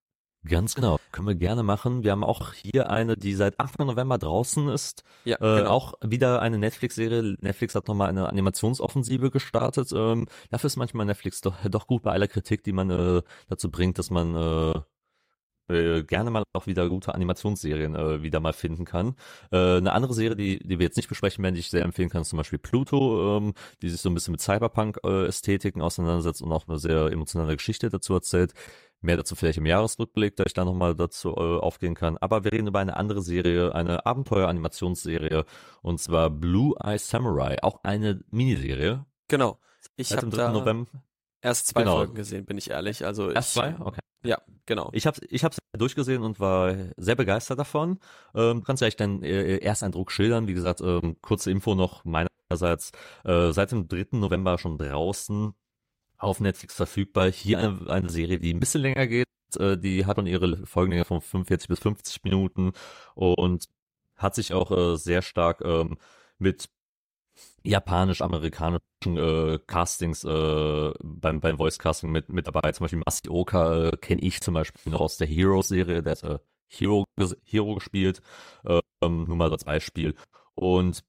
Ganz genau, können wir gerne machen. Wir haben auch hier eine, die seit Anfang November draußen ist. Ja, äh, genau. Auch wieder eine Netflix-Serie. Netflix hat nochmal eine Animationsoffensive gestartet. Ähm, dafür ist manchmal Netflix doch, doch gut bei aller Kritik, die man äh, dazu bringt, dass man äh, äh, gerne mal auch wieder gute Animationsserien äh, wieder mal finden kann. Äh, eine andere Serie, die, die wir jetzt nicht besprechen werden, die ich sehr empfehlen kann, ist zum Beispiel Pluto, ähm, die sich so ein bisschen mit Cyberpunk-Ästhetiken auseinandersetzt und auch eine sehr emotionale Geschichte dazu erzählt. Mehr dazu vielleicht im Jahresrückblick, da ich da nochmal dazu äh, aufgehen kann. Aber wir reden über eine andere Serie, eine Abenteuer-Animationsserie, und zwar Blue Eye Samurai, auch eine Miniserie. Genau. Ich habe da November. Erst zwei genau. Folgen gesehen, bin ich ehrlich. Also erst ich, zwei? Okay. Ja, genau. Ich habe ich hab's durchgesehen und war sehr begeistert davon. Ähm, kannst du eigentlich deinen äh, Ersteindruck schildern? Wie gesagt, ähm, kurze Info noch meinerseits. Äh, seit dem 3. November schon draußen auf Netflix verfügbar. Hier eine, eine Serie, die ein bisschen länger geht. Äh, die hat dann ihre Folgenlänge von 45 bis 50 Minuten und hat sich auch äh, sehr stark ähm, mit japanisch-amerikanischen äh, Castings äh, beim, beim Voice-Casting mit, mit dabei. Zum Beispiel Masioka äh, kenne ich zum Beispiel noch aus der Hero-Serie, der hat äh, Hero, Hero gespielt, äh, nur mal als Beispiel. Und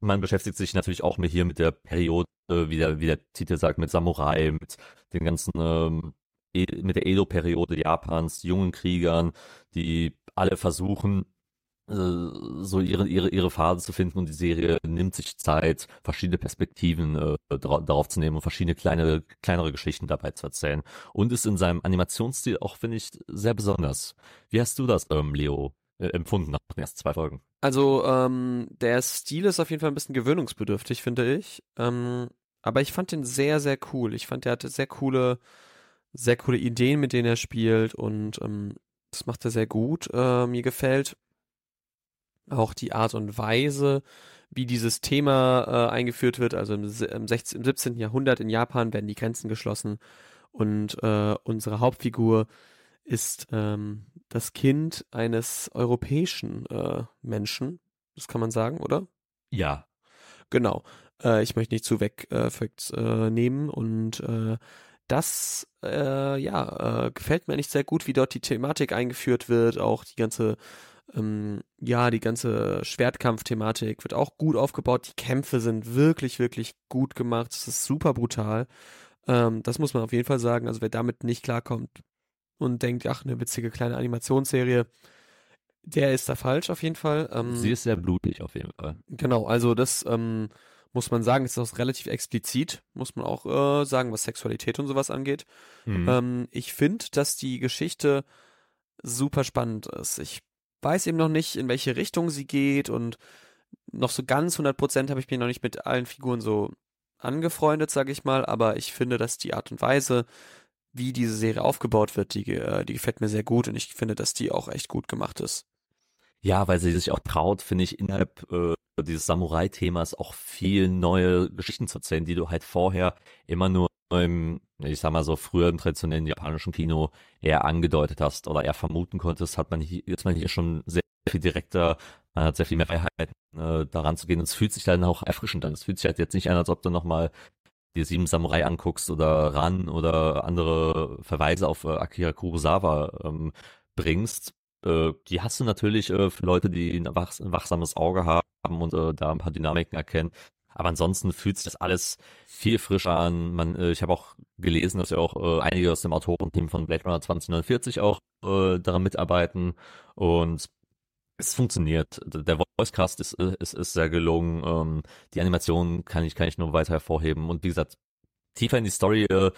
man beschäftigt sich natürlich auch mit hier mit der Periode, wie der, wie der Titel sagt, mit Samurai, mit den ganzen, ähm, e mit der Edo-Periode Japans, jungen Kriegern, die alle versuchen, so ihre, ihre, ihre Phase zu finden und die Serie nimmt sich Zeit, verschiedene Perspektiven äh, darauf zu nehmen und verschiedene kleine, kleinere Geschichten dabei zu erzählen. Und ist in seinem Animationsstil auch, finde ich, sehr besonders. Wie hast du das, ähm, Leo, äh, empfunden nach den ersten zwei Folgen? Also, ähm, der Stil ist auf jeden Fall ein bisschen gewöhnungsbedürftig, finde ich. Ähm, aber ich fand den sehr, sehr cool. Ich fand, der hatte sehr coole, sehr coole Ideen, mit denen er spielt und ähm, das macht er sehr gut. Äh, mir gefällt auch die Art und Weise, wie dieses Thema äh, eingeführt wird. Also im, im, 16, im 17. Jahrhundert in Japan werden die Grenzen geschlossen und äh, unsere Hauptfigur ist ähm, das Kind eines europäischen äh, Menschen. Das kann man sagen, oder? Ja. Genau. Äh, ich möchte nicht zu weg äh, nehmen und äh, das äh, ja äh, gefällt mir nicht sehr gut, wie dort die Thematik eingeführt wird, auch die ganze ähm, ja, die ganze Schwertkampf-Thematik wird auch gut aufgebaut. Die Kämpfe sind wirklich, wirklich gut gemacht. Es ist super brutal. Ähm, das muss man auf jeden Fall sagen. Also wer damit nicht klarkommt und denkt, ach, eine witzige kleine Animationsserie, der ist da falsch auf jeden Fall. Ähm, Sie ist sehr blutig auf jeden Fall. Genau, also das ähm, muss man sagen, ist auch relativ explizit, muss man auch äh, sagen, was Sexualität und sowas angeht. Mhm. Ähm, ich finde, dass die Geschichte super spannend ist. Ich weiß eben noch nicht, in welche Richtung sie geht und noch so ganz 100% habe ich mich noch nicht mit allen Figuren so angefreundet, sage ich mal, aber ich finde, dass die Art und Weise, wie diese Serie aufgebaut wird, die, äh, die gefällt mir sehr gut und ich finde, dass die auch echt gut gemacht ist. Ja, weil sie sich auch traut, finde ich, innerhalb äh, dieses Samurai-Themas auch viel neue Geschichten zu erzählen, die du halt vorher immer nur im, ich sag mal so, früher im traditionellen japanischen Kino eher angedeutet hast oder eher vermuten konntest, hat man hier, jetzt mal hier schon sehr viel direkter, man hat sehr viel mehr Freiheit, äh, daran zu gehen. Und es fühlt sich dann auch erfrischend an. Es fühlt sich halt jetzt nicht an, als ob du nochmal die Sieben Samurai anguckst oder Ran oder andere Verweise auf äh, Akira Kurosawa ähm, bringst. Äh, die hast du natürlich äh, für Leute, die ein, wachs wachsames Auge haben und äh, da ein paar Dynamiken erkennen. Aber ansonsten fühlt sich das alles viel frischer an. Man, äh, ich habe auch gelesen, dass ja auch äh, einige aus dem Autorenteam von Blade Runner 2049 auch äh, daran mitarbeiten. Und es funktioniert. Der Voicecast ist, äh, ist, ist sehr gelungen. Ähm, die Animation kann ich, kann ich nur weiter hervorheben. Und wie gesagt, tiefer in die Story äh,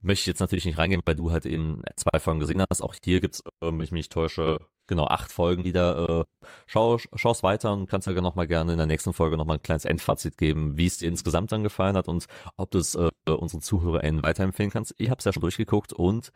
möchte ich jetzt natürlich nicht reingehen, weil du halt eben zwei Folgen gesehen hast. Auch hier gibt's, äh, wenn ich mich täusche, genau acht Folgen wieder. Äh, schau, schau's weiter und kannst ja noch mal gerne in der nächsten Folge noch mal ein kleines Endfazit geben, wie es dir insgesamt dann gefallen hat und ob du es äh, unseren ZuhörerInnen weiterempfehlen kannst. Ich habe es ja schon durchgeguckt und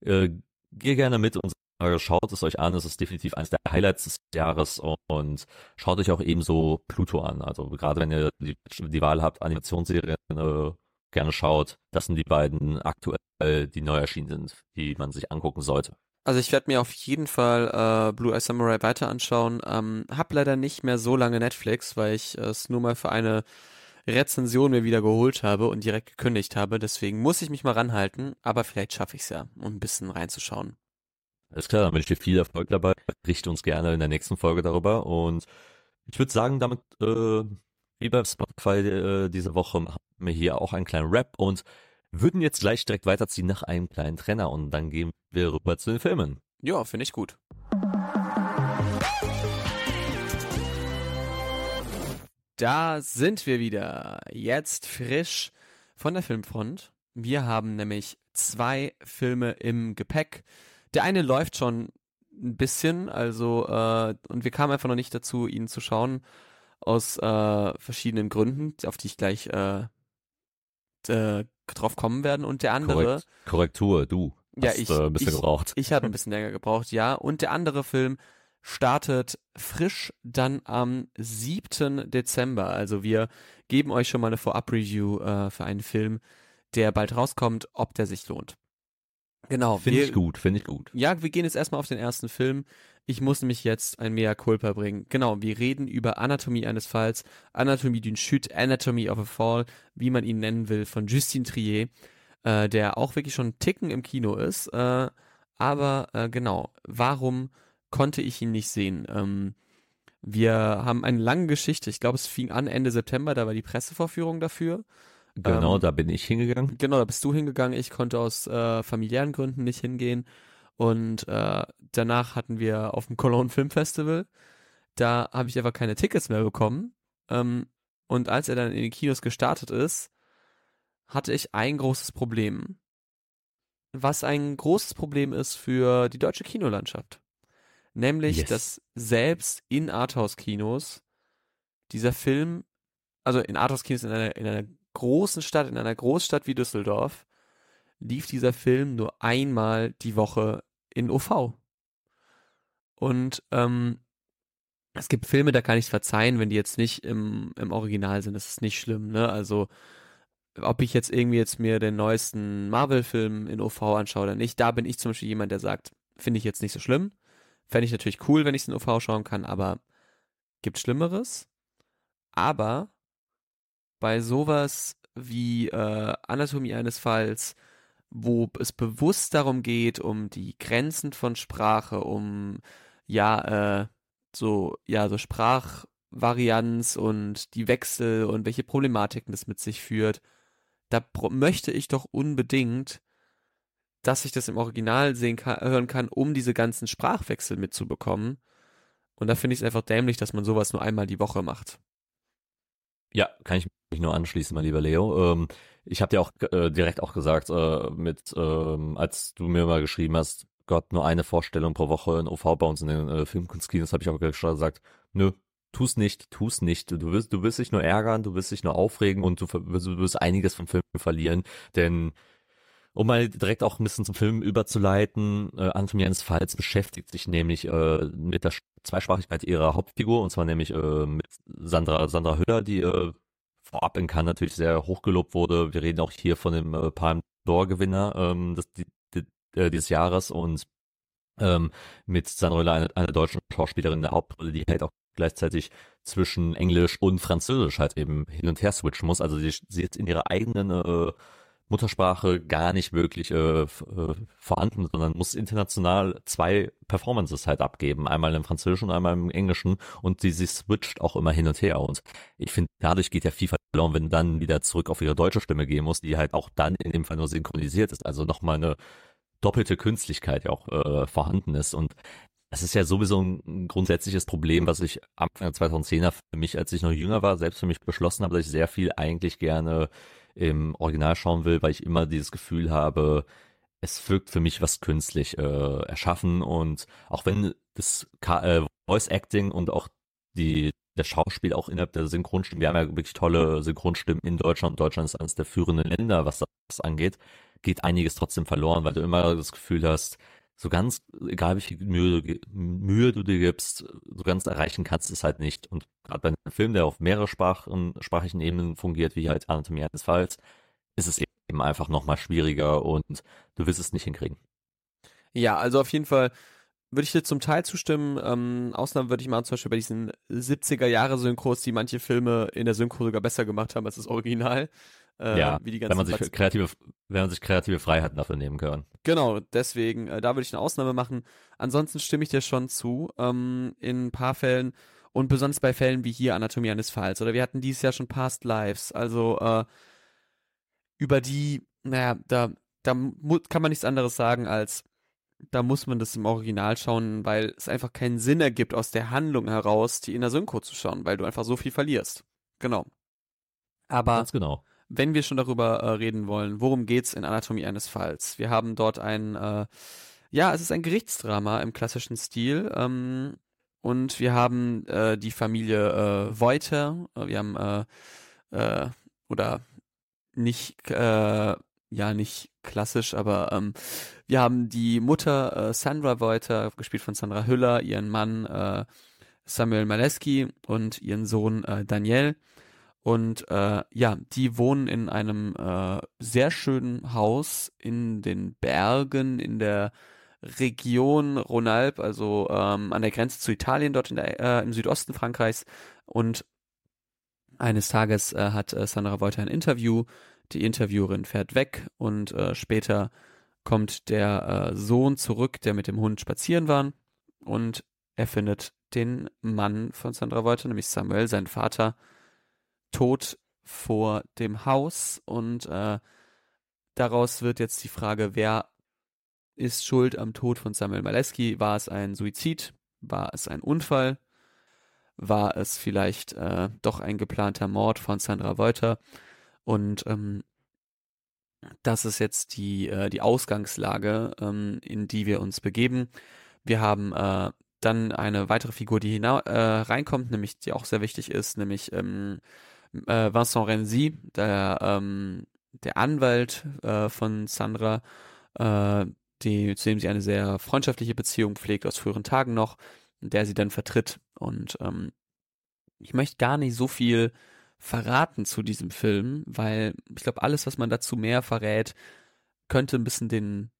äh, geh gerne mit und schaut es euch an. Es ist definitiv eines der Highlights des Jahres und schaut euch auch ebenso Pluto an. Also gerade wenn ihr die, die Wahl habt, Animationsserien äh, gerne schaut. Das sind die beiden aktuell, die neu erschienen sind, die man sich angucken sollte. Also ich werde mir auf jeden Fall äh, Blue Eye Samurai weiter anschauen. Ähm, hab leider nicht mehr so lange Netflix, weil ich es nur mal für eine Rezension mir wieder geholt habe und direkt gekündigt habe. Deswegen muss ich mich mal ranhalten, aber vielleicht schaffe ich es ja, um ein bisschen reinzuschauen. Alles klar, dann wünsche ich dir viel Erfolg dabei. Richte uns gerne in der nächsten Folge darüber. Und ich würde sagen, damit, äh, wie bei Spotify äh, diese Woche, machen wir hier auch einen kleinen Rap und würden jetzt gleich direkt weiterziehen nach einem kleinen Trenner und dann gehen wir rüber zu den Filmen. Ja, finde ich gut. Da sind wir wieder. Jetzt frisch von der Filmfront. Wir haben nämlich zwei Filme im Gepäck. Der eine läuft schon ein bisschen, also äh, und wir kamen einfach noch nicht dazu, ihn zu schauen aus äh, verschiedenen Gründen, auf die ich gleich äh, drauf kommen werden. Und der andere. Korrekt, Korrektur, du. Ja, hast, ich, äh, ein bisschen ich, gebraucht. Ich habe ein bisschen länger gebraucht, ja. Und der andere Film startet frisch dann am 7. Dezember. Also wir geben euch schon mal eine Vorab-Review äh, für einen Film, der bald rauskommt, ob der sich lohnt. Genau. Finde ich gut, finde ich gut. Ja, wir gehen jetzt erstmal auf den ersten Film. Ich muss nämlich jetzt ein Mea Culpa bringen. Genau, wir reden über Anatomie eines Falls, Anatomie d'une Chute, Anatomy of a Fall, wie man ihn nennen will, von Justine Trier, äh, der auch wirklich schon Ticken im Kino ist. Äh, aber äh, genau, warum konnte ich ihn nicht sehen? Ähm, wir haben eine lange Geschichte. Ich glaube, es fing an Ende September, da war die Pressevorführung dafür. Genau, ähm, da bin ich hingegangen. Genau, da bist du hingegangen. Ich konnte aus äh, familiären Gründen nicht hingehen. Und äh, danach hatten wir auf dem Cologne Film Festival Da habe ich einfach keine Tickets mehr bekommen. Ähm, und als er dann in den Kinos gestartet ist, hatte ich ein großes Problem. Was ein großes Problem ist für die deutsche Kinolandschaft. Nämlich, Yes. dass selbst in Arthouse-Kinos dieser Film, also in Arthouse-Kinos in einer, in einer großen Stadt, in einer Großstadt wie Düsseldorf, lief dieser Film nur einmal die Woche in OV. Und ähm, es gibt Filme, da kann ich es verzeihen, wenn die jetzt nicht im, im Original sind. Das ist nicht schlimm, ne? Also, ob ich jetzt irgendwie jetzt mir den neuesten Marvel-Film in OV anschaue oder nicht, da bin ich zum Beispiel jemand, der sagt, finde ich jetzt nicht so schlimm. Fände ich natürlich cool, wenn ich es in OV schauen kann, aber gibt Schlimmeres. Aber bei sowas wie äh, Anatomie eines Falls, wo es bewusst darum geht, um die Grenzen von Sprache, um ja, äh, so, ja, so Sprachvarianz und die Wechsel und welche Problematiken das mit sich führt, da möchte ich doch unbedingt, dass ich das im Original sehen kann, hören kann, um diese ganzen Sprachwechsel mitzubekommen. Und da finde ich es einfach dämlich, dass man sowas nur einmal die Woche macht. Ja, kann ich mich nur anschließen, mein lieber Leo. Ähm, ich habe dir auch äh, direkt auch gesagt, äh, mit, ähm, als du mir mal geschrieben hast, Gott, nur eine Vorstellung pro Woche in OV bei uns in den äh, Filmkunstkinos, habe ich auch gesagt, nö, tu's nicht, tu's nicht. Du wirst, du wirst dich nur ärgern, du wirst dich nur aufregen und du, du wirst einiges vom Film verlieren, denn um mal direkt auch ein bisschen zum Film überzuleiten, äh, Anatomie eines Falls beschäftigt sich nämlich äh, mit der Zweisprachigkeit ihrer Hauptfigur, und zwar nämlich äh, mit Sandra, Sandra Hüller, die äh, vorab in Cannes natürlich sehr hochgelobt wurde. Wir reden auch hier von dem äh, Palme d'Or-Gewinner ähm, des, die, die, äh, dieses Jahres und ähm, mit Sandra Hüller, eine, eine deutsche Schauspielerin in der Hauptrolle, die halt auch gleichzeitig zwischen Englisch und Französisch halt eben hin und her switchen muss. Also sie, sie ist in ihrer eigenen äh, Muttersprache gar nicht wirklich äh, äh, vorhanden, sondern muss international zwei Performances halt abgeben, einmal im Französischen und einmal im Englischen. Und die sie switcht auch immer hin und her. Und ich finde, dadurch geht ja viel verloren, wenn dann wieder zurück auf ihre deutsche Stimme gehen muss, die halt auch dann in dem Fall nur synchronisiert ist, also nochmal eine doppelte Künstlichkeit ja auch äh, vorhanden ist. Und das ist ja sowieso ein grundsätzliches Problem, was ich Anfang der 2010er für mich, als ich noch jünger war, selbst für mich beschlossen habe, dass ich sehr viel eigentlich gerne im Original schauen will, weil ich immer dieses Gefühl habe, es wirkt für mich was künstlich äh, erschaffen und auch wenn das äh, Voice Acting und auch die der Schauspiel auch innerhalb der Synchronstimmen, wir haben ja wirklich tolle Synchronstimmen in Deutschland. Deutschland ist eines der führenden Länder, was das angeht, geht einiges trotzdem verloren, weil du immer das Gefühl hast, so ganz, egal wie viel Mühe, Mühe du dir gibst, so ganz erreichen kannst du es halt nicht. Und gerade bei einem Film, der auf mehrere Sprachen, sprachlichen Ebenen fungiert, wie halt Anatomie eines Falls, ist es eben einfach nochmal schwieriger und du wirst es nicht hinkriegen. Ja, also auf jeden Fall würde ich dir zum Teil zustimmen. Ähm, Ausnahmen würde ich machen, zum Beispiel bei diesen 70er Jahre Synchros, die manche Filme in der Synchro sogar besser gemacht haben als das Original. Äh, ja, wie die wenn ganzen man sich kreative, wenn man sich kreative Freiheiten dafür nehmen kann. Genau, deswegen, äh, da würde ich eine Ausnahme machen. Ansonsten stimme ich dir schon zu, ähm, in ein paar Fällen und besonders bei Fällen wie hier Anatomie eines Falls. Oder wir hatten dieses Jahr schon Past Lives, also äh, über die, naja, da, da kann man nichts anderes sagen als, da muss man das im Original schauen, weil es einfach keinen Sinn ergibt, aus der Handlung heraus, die in der Synchro zu schauen, weil du einfach so viel verlierst. Genau. Aber Ganz genau. Wenn wir schon darüber äh, reden wollen, worum geht's in Anatomie eines Falls? Wir haben dort ein, äh, ja, es ist ein Gerichtsdrama im klassischen Stil. Ähm, und wir haben äh, die Familie äh, Voiter. Äh, wir haben äh, äh, oder nicht, äh, ja, nicht klassisch, aber ähm, wir haben die Mutter äh, Sandra Voiter, gespielt von Sandra Hüller, ihren Mann äh, Samuel Maleski und ihren Sohn äh, Daniel. Und äh, ja, die wohnen in einem äh, sehr schönen Haus in den Bergen in der Region Rhône-Alpes, also ähm, an der Grenze zu Italien, dort in der, äh, im Südosten Frankreichs. Und eines Tages äh, hat äh, Sandra Wolter ein Interview. Die Interviewerin fährt weg und äh, später kommt der äh, Sohn zurück, der mit dem Hund spazieren war. Und er findet den Mann von Sandra Wolter, nämlich Samuel, seinen Vater, tot vor dem Haus und äh, daraus wird jetzt die Frage, wer ist schuld am Tod von Samuel Maleski? War es ein Suizid? War es ein Unfall? war es vielleicht äh, doch ein geplanter Mord von Sandra Reuter. Und ähm, das ist jetzt die, äh, die Ausgangslage, ähm, in die wir uns begeben. Wir haben äh, dann eine weitere Figur, die äh, reinkommt, nämlich die auch sehr wichtig ist, nämlich ähm, äh, Vincent Renzi, der, ähm, der Anwalt äh, von Sandra, äh, die, zu dem sie eine sehr freundschaftliche Beziehung pflegt aus früheren Tagen noch, der sie dann vertritt. Und ähm, ich möchte gar nicht so viel verraten zu diesem Film, weil ich glaube, alles, was man dazu mehr verrät, könnte ein bisschen den,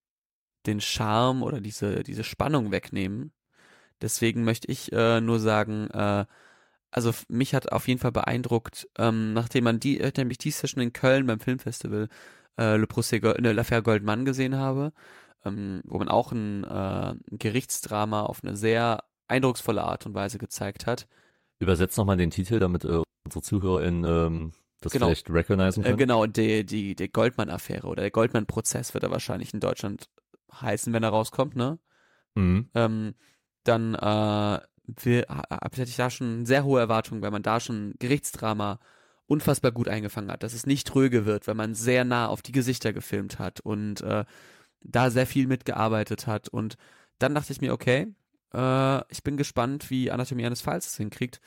den Charme oder diese, diese Spannung wegnehmen. Deswegen möchte ich äh, nur sagen, äh, also mich hat auf jeden Fall beeindruckt, ähm, nachdem man die, äh, nämlich die Session in Köln beim Filmfestival äh, Le Procès ne, L'Affaire Goldman gesehen habe, ähm, wo man auch ein, äh, ein Gerichtsdrama auf eine sehr eindrucksvolle Art und Weise gezeigt hat. Übersetzt nochmal den Titel, damit äh, unsere ZuhörerInnen ähm, das genau. vielleicht recognizen äh, können. Äh, genau, die, die, die Goldman-Affäre oder der Goldman-Prozess wird er wahrscheinlich in Deutschland heißen, wenn er rauskommt, ne? Mhm. Ähm, dann äh, wir, hatte ich da schon sehr hohe Erwartungen, weil man da schon Gerichtsdrama unfassbar gut eingefangen hat, dass es nicht tröge wird, weil man sehr nah auf die Gesichter gefilmt hat und äh, da sehr viel mitgearbeitet hat. Und dann dachte ich mir, okay, äh, ich bin gespannt, wie Anatomie eines Falls es hinkriegt.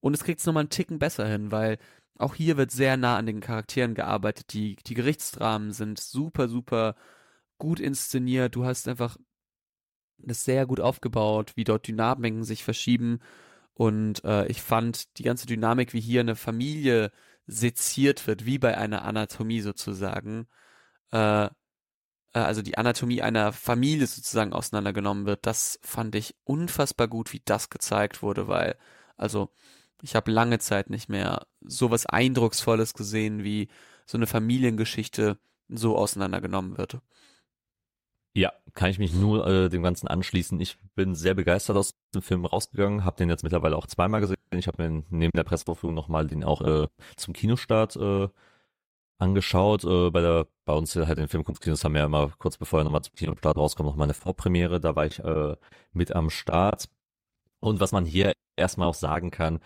Und es kriegt es nochmal einen Ticken besser hin, weil auch hier wird sehr nah an den Charakteren gearbeitet. Die, die Gerichtsdramen sind super, super gut inszeniert. Du hast einfach das sehr gut aufgebaut, wie dort Dynamiken sich verschieben. Und äh, ich fand die ganze Dynamik, wie hier eine Familie seziert wird, wie bei einer Anatomie sozusagen. Äh, äh, also die Anatomie einer Familie sozusagen auseinandergenommen wird, das fand ich unfassbar gut, wie das gezeigt wurde, weil, also ich habe lange Zeit nicht mehr so was Eindrucksvolles gesehen, wie so eine Familiengeschichte so auseinandergenommen wird. Ja, kann ich mich nur äh, dem Ganzen anschließen. Ich bin sehr begeistert aus dem Film rausgegangen, habe den jetzt mittlerweile auch zweimal gesehen. Ich habe mir neben der Pressevorführung nochmal den auch äh, zum Kinostart äh, angeschaut. Äh, bei der bei uns halt in Filmkunstkinos haben wir ja immer kurz bevor er nochmal zum Kinostart rauskommt, nochmal eine Vorpremiere. Da war ich äh, mit am Start. Und was man hier erstmal auch sagen kann,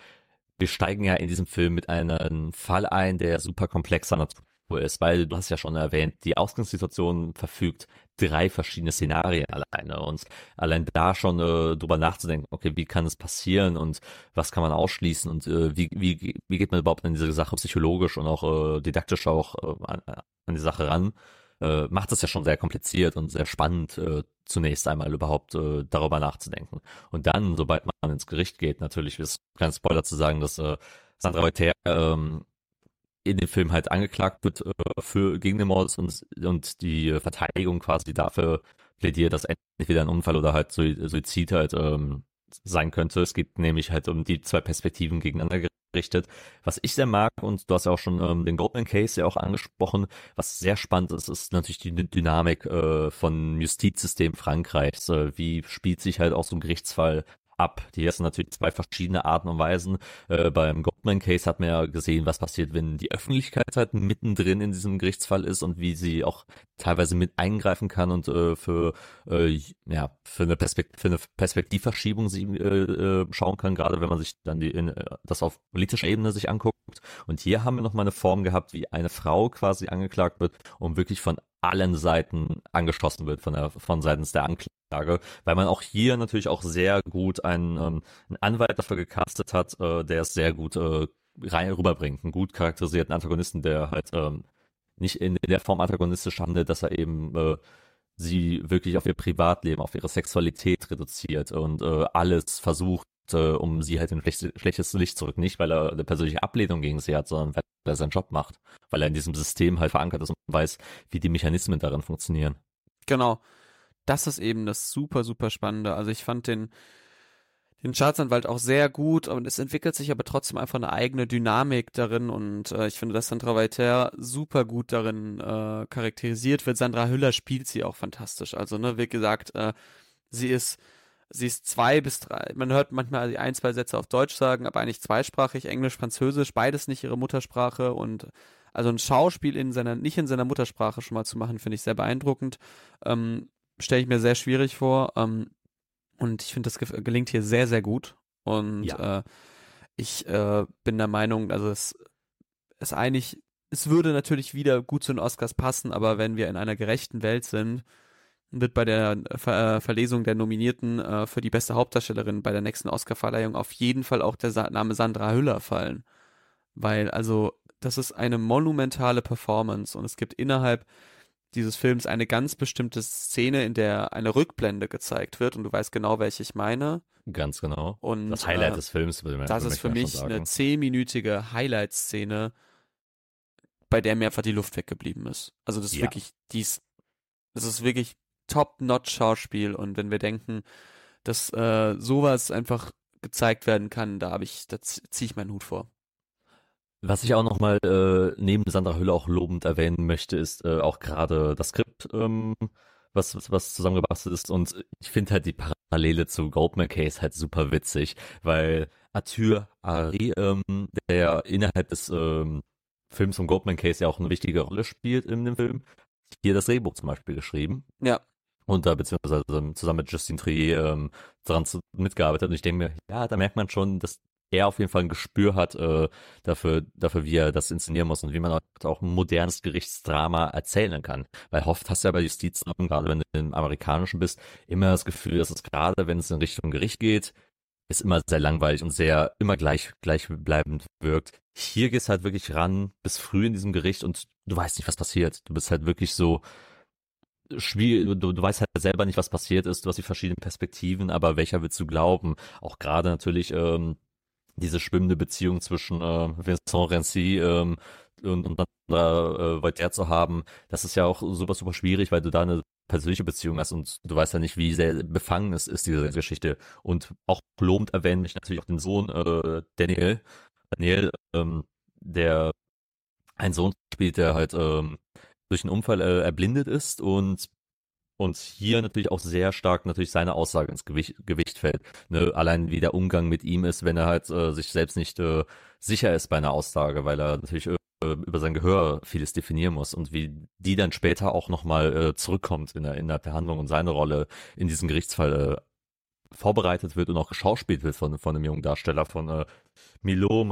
wir steigen ja in diesem Film mit einem Fall ein, der super komplexer Natur ist, weil du hast ja schon erwähnt, die Ausgangssituation verfügt drei verschiedene Szenarien alleine und allein da schon äh, drüber nachzudenken, okay, wie kann es passieren und was kann man ausschließen und äh, wie, wie, wie geht man überhaupt an diese Sache psychologisch und auch äh, didaktisch auch äh, an, die Sache ran, äh, macht es ja schon sehr kompliziert und sehr spannend, äh, zunächst einmal überhaupt äh, darüber nachzudenken. Und dann, sobald man ins Gericht geht, natürlich ist kein Spoiler zu sagen, dass äh, Sandra Reuter ähm, in dem Film halt angeklagt wird äh, für gegen den Mord und, und die Verteidigung quasi dafür plädiert, dass entweder ein Unfall oder halt Suizid halt ähm, sein könnte. Es geht nämlich halt um die zwei Perspektiven gegeneinander gerichtet. Was ich sehr mag, und du hast ja auch schon ähm, den Goldman Case ja auch angesprochen, was sehr spannend ist, ist natürlich die Dynamik äh, von Justizsystem Frankreichs. Äh, wie spielt sich halt auch so ein Gerichtsfall ab. Die sind natürlich zwei verschiedene Arten und Weisen. Äh, beim Goldman Case hat man ja gesehen, was passiert, wenn die Öffentlichkeit halt mittendrin in diesem Gerichtsfall ist und wie sie auch teilweise mit eingreifen kann und äh, für äh, ja für eine, für eine Perspektivverschiebung sie äh, äh, schauen kann, gerade wenn man sich dann die in, äh, das auf politischer Ebene sich anguckt. Und hier haben wir noch mal eine Form gehabt, wie eine Frau quasi angeklagt wird, um wirklich von allen Seiten angeschossen wird von der von seitens der Anklage, weil man auch hier natürlich auch sehr gut einen, ähm, einen Anwalt dafür gecastet hat, äh, der es sehr gut äh, rein rüberbringt, einen gut charakterisierten Antagonisten, der halt ähm, nicht in, in der Form antagonistisch handelt, dass er eben äh, sie wirklich auf ihr Privatleben, auf ihre Sexualität reduziert und äh, alles versucht, äh, um sie halt in schlecht, schlechtes Licht zurück. Nicht, weil er eine persönliche Ablehnung gegen sie hat, sondern weil er seinen Job macht. Weil er in diesem System halt verankert ist und weiß, wie die Mechanismen darin funktionieren. Genau. Das ist eben das super, super Spannende. Also ich fand den, den Staatsanwalt auch sehr gut und es entwickelt sich aber trotzdem einfach eine eigene Dynamik darin und äh, ich finde, dass Sandra Weiter super gut darin äh, charakterisiert wird. Sandra Hüller spielt sie auch fantastisch. Also, ne, wie gesagt, äh, sie ist sie ist zwei bis drei, man hört manchmal ein, zwei Sätze auf Deutsch sagen, aber eigentlich zweisprachig, Englisch, Französisch, beides nicht ihre Muttersprache und also ein Schauspiel in seiner, nicht in seiner Muttersprache schon mal zu machen, finde ich sehr beeindruckend. Ähm, Stelle ich mir sehr schwierig vor. Ähm, und ich finde, das gelingt hier sehr, sehr gut. Und ja. äh, ich äh, bin der Meinung, also es ist eigentlich, es würde natürlich wieder gut zu den Oscars passen, aber wenn wir in einer gerechten Welt sind, wird bei der Ver äh, Verlesung der Nominierten äh, für die beste Hauptdarstellerin bei der nächsten Oscarverleihung auf jeden Fall auch der Sa Name Sandra Hüller fallen. Weil, also, das ist eine monumentale Performance und es gibt innerhalb dieses Films eine ganz bestimmte Szene, in der eine Rückblende gezeigt wird und du weißt genau, welche ich meine. Ganz genau. Und das Highlight äh, des Films, würde man das ist für mich eine zehnminütige Highlight-Szene, bei der mir einfach die Luft weggeblieben ist. Also das ist Ja. wirklich, dies, das ist wirklich Top-Notch-Schauspiel und wenn wir denken, dass äh, sowas einfach gezeigt werden kann, da habe ich, da ziehe ich meinen Hut vor. Was ich auch nochmal äh, neben Sandra Hüller auch lobend erwähnen möchte, ist äh, auch gerade das Skript, ähm, was, was, was zusammengebastelt ist. Und ich finde halt die Parallele zu Goldman Case halt super witzig, weil Arthur Ari, ähm, der ja innerhalb des ähm, Films von Goldman Case ja auch eine wichtige Rolle spielt in dem Film, hier das Drehbuch zum Beispiel geschrieben. Ja. Und da beziehungsweise zusammen mit Justine Trier ähm, daran zu, mitgearbeitet. Und ich denke mir, ja, da merkt man schon, dass er auf jeden Fall ein Gespür hat äh, dafür, dafür, wie er das inszenieren muss und wie man auch, ein modernes Gerichtsdrama erzählen kann. Weil oft hast du ja bei Justizdramen, gerade wenn du im Amerikanischen bist, immer das Gefühl, dass es gerade, wenn es in Richtung Gericht geht, ist immer sehr langweilig und sehr immer gleich gleichbleibend wirkt. Hier gehst halt wirklich ran bis früh in diesem Gericht und du weißt nicht, was passiert. Du bist halt wirklich so schwierig, du, du weißt halt selber nicht, was passiert ist, du hast die verschiedenen Perspektiven, aber welcher willst du glauben? Auch gerade natürlich ähm, diese schwimmende Beziehung zwischen äh, Vincent Renzi ähm, und, und dann äh, Voltaire zu haben, das ist ja auch super, super schwierig, weil du da eine persönliche Beziehung hast und du weißt ja nicht, wie sehr befangen es ist, diese Geschichte. Und auch lobend erwähnen mich natürlich auch den Sohn äh, Daniel, Daniel, ähm, der einen Sohn spielt, der halt ähm, durch einen Unfall äh, erblindet ist und und hier natürlich auch sehr stark natürlich seine Aussage ins Gewicht, Gewicht fällt. Ne? Allein wie der Umgang mit ihm ist, wenn er halt äh, sich selbst nicht äh, sicher ist bei einer Aussage, weil er natürlich äh, über sein Gehör vieles definieren muss und wie die dann später auch nochmal äh, zurückkommt in der, in der Behandlung und seine Rolle in diesem Gerichtsfall äh, vorbereitet wird und auch geschauspielt wird von, von einem jungen Darsteller von äh, Milo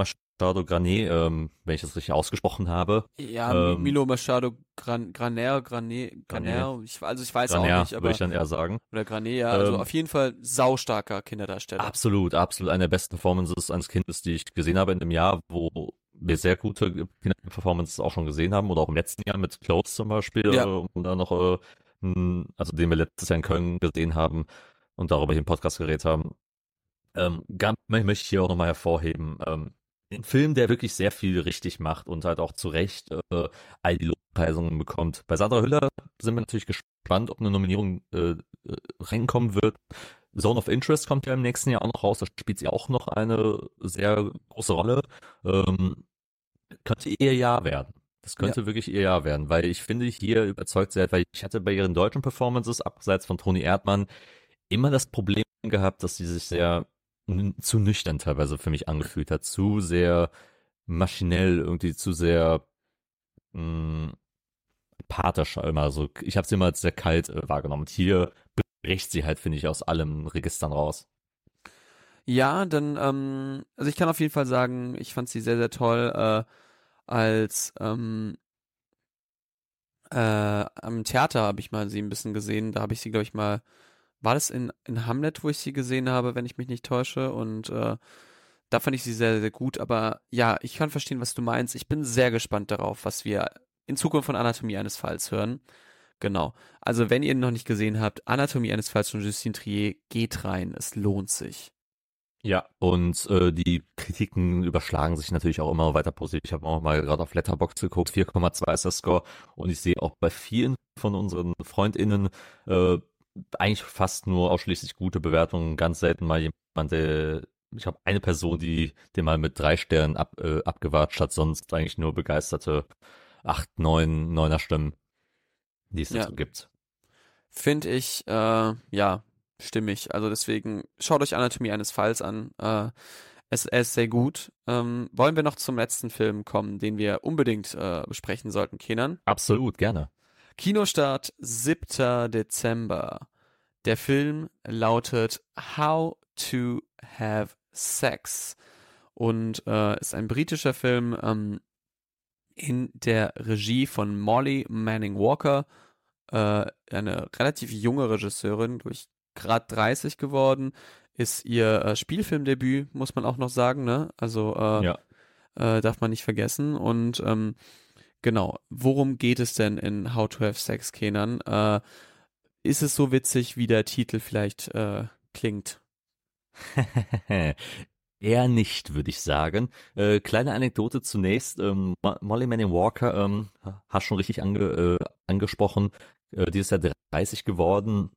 Machado Granet, ähm, wenn ich das richtig ausgesprochen habe. Ja, Ähm, Milo Machado Gran, Graner, Graner, Graner, ich, also ich weiß Graner, auch nicht, würde aber ich dann eher sagen. oder Graner, ja, also Ähm, auf jeden Fall saustarker Kinderdarsteller. Absolut, absolut. Eine der besten Performances eines Kindes, die ich gesehen habe in dem Jahr, wo wir sehr gute Performances auch schon gesehen haben oder auch im letzten Jahr mit Close zum Beispiel, Ja. äh, und dann noch, äh, also den wir letztes Jahr in Köln gesehen haben und darüber hier im Podcast geredet haben. Ähm, ganz, möchte ich hier auch nochmal hervorheben, ähm, ein Film, der wirklich sehr viel richtig macht und halt auch zu Recht äh, all die Lobpreisungen bekommt. Bei Sandra Hüller sind wir natürlich gespannt, ob eine Nominierung äh, äh, reinkommen wird. Zone of Interest kommt ja im nächsten Jahr auch noch raus. Da spielt sie auch noch eine sehr große Rolle. Ähm, könnte ihr Jahr werden. Das könnte wirklich ihr Jahr werden, weil ich finde, hier überzeugt sie halt, weil ich hatte bei ihren deutschen Performances, abseits von Toni Erdmann, immer das Problem gehabt, dass sie sich sehr zu nüchtern teilweise für mich angefühlt hat, zu sehr maschinell, irgendwie zu sehr mh, apathisch immer so. Ich habe sie immer als sehr kalt äh, wahrgenommen. Und hier bricht sie halt, finde ich, aus allen Registern raus. Ja, dann, ähm, also ich kann auf jeden Fall sagen, ich fand sie sehr, sehr toll, äh, als ähm, äh, am Theater habe ich mal sie ein bisschen gesehen. Da habe ich sie, glaube ich, mal, war das in, in Hamlet, wo ich sie gesehen habe, wenn ich mich nicht täusche. Und äh, da fand ich sie sehr, sehr gut. Aber ja, ich kann verstehen, was du meinst. Ich bin sehr gespannt darauf, was wir in Zukunft von Anatomie eines Falls hören. Genau. Also, wenn ihr ihn noch nicht gesehen habt, Anatomie eines Falls von Justine Trier, geht rein. Es lohnt sich. Ja, und äh, die Kritiken überschlagen sich natürlich auch immer weiter positiv. Ich habe auch mal gerade auf Letterboxd geguckt, 4,2 ist der Score und ich sehe auch bei vielen von unseren FreundInnen äh, eigentlich fast nur ausschließlich gute Bewertungen, ganz selten mal jemand, der ich habe eine Person, die den mal mit drei Sternen ab, äh, abgewatscht hat, sonst eigentlich nur begeisterte acht, neun, neuner Stimmen, die es Ja. dazu gibt. Finde ich, äh, ja, stimmig. Also deswegen schaut euch Anatomie eines Falls an. Äh, es, er ist sehr gut. Ähm, wollen wir noch zum letzten Film kommen, den wir unbedingt äh, besprechen sollten, Kenan? Absolut, gerne. Kinostart 7. Dezember. Der Film lautet How to Have Sex. und äh, ist ein britischer Film ähm, in der Regie von Molly Manning Walker, äh, eine relativ junge Regisseurin, durch gerade 30 geworden, ist ihr äh, Spielfilmdebüt, muss man auch noch sagen, ne? Also äh, Ja. äh, darf man nicht vergessen. Und ähm, genau, worum geht es denn in How to Have Sex, Kenan? Äh, ist es so witzig, wie der Titel vielleicht äh, klingt? Eher nicht, würde ich sagen. Äh, kleine Anekdote zunächst. Ähm, Mo- Molly Manning Walker, ähm, hast schon richtig ange, äh, angesprochen, äh, dieses Jahr 30 geworden.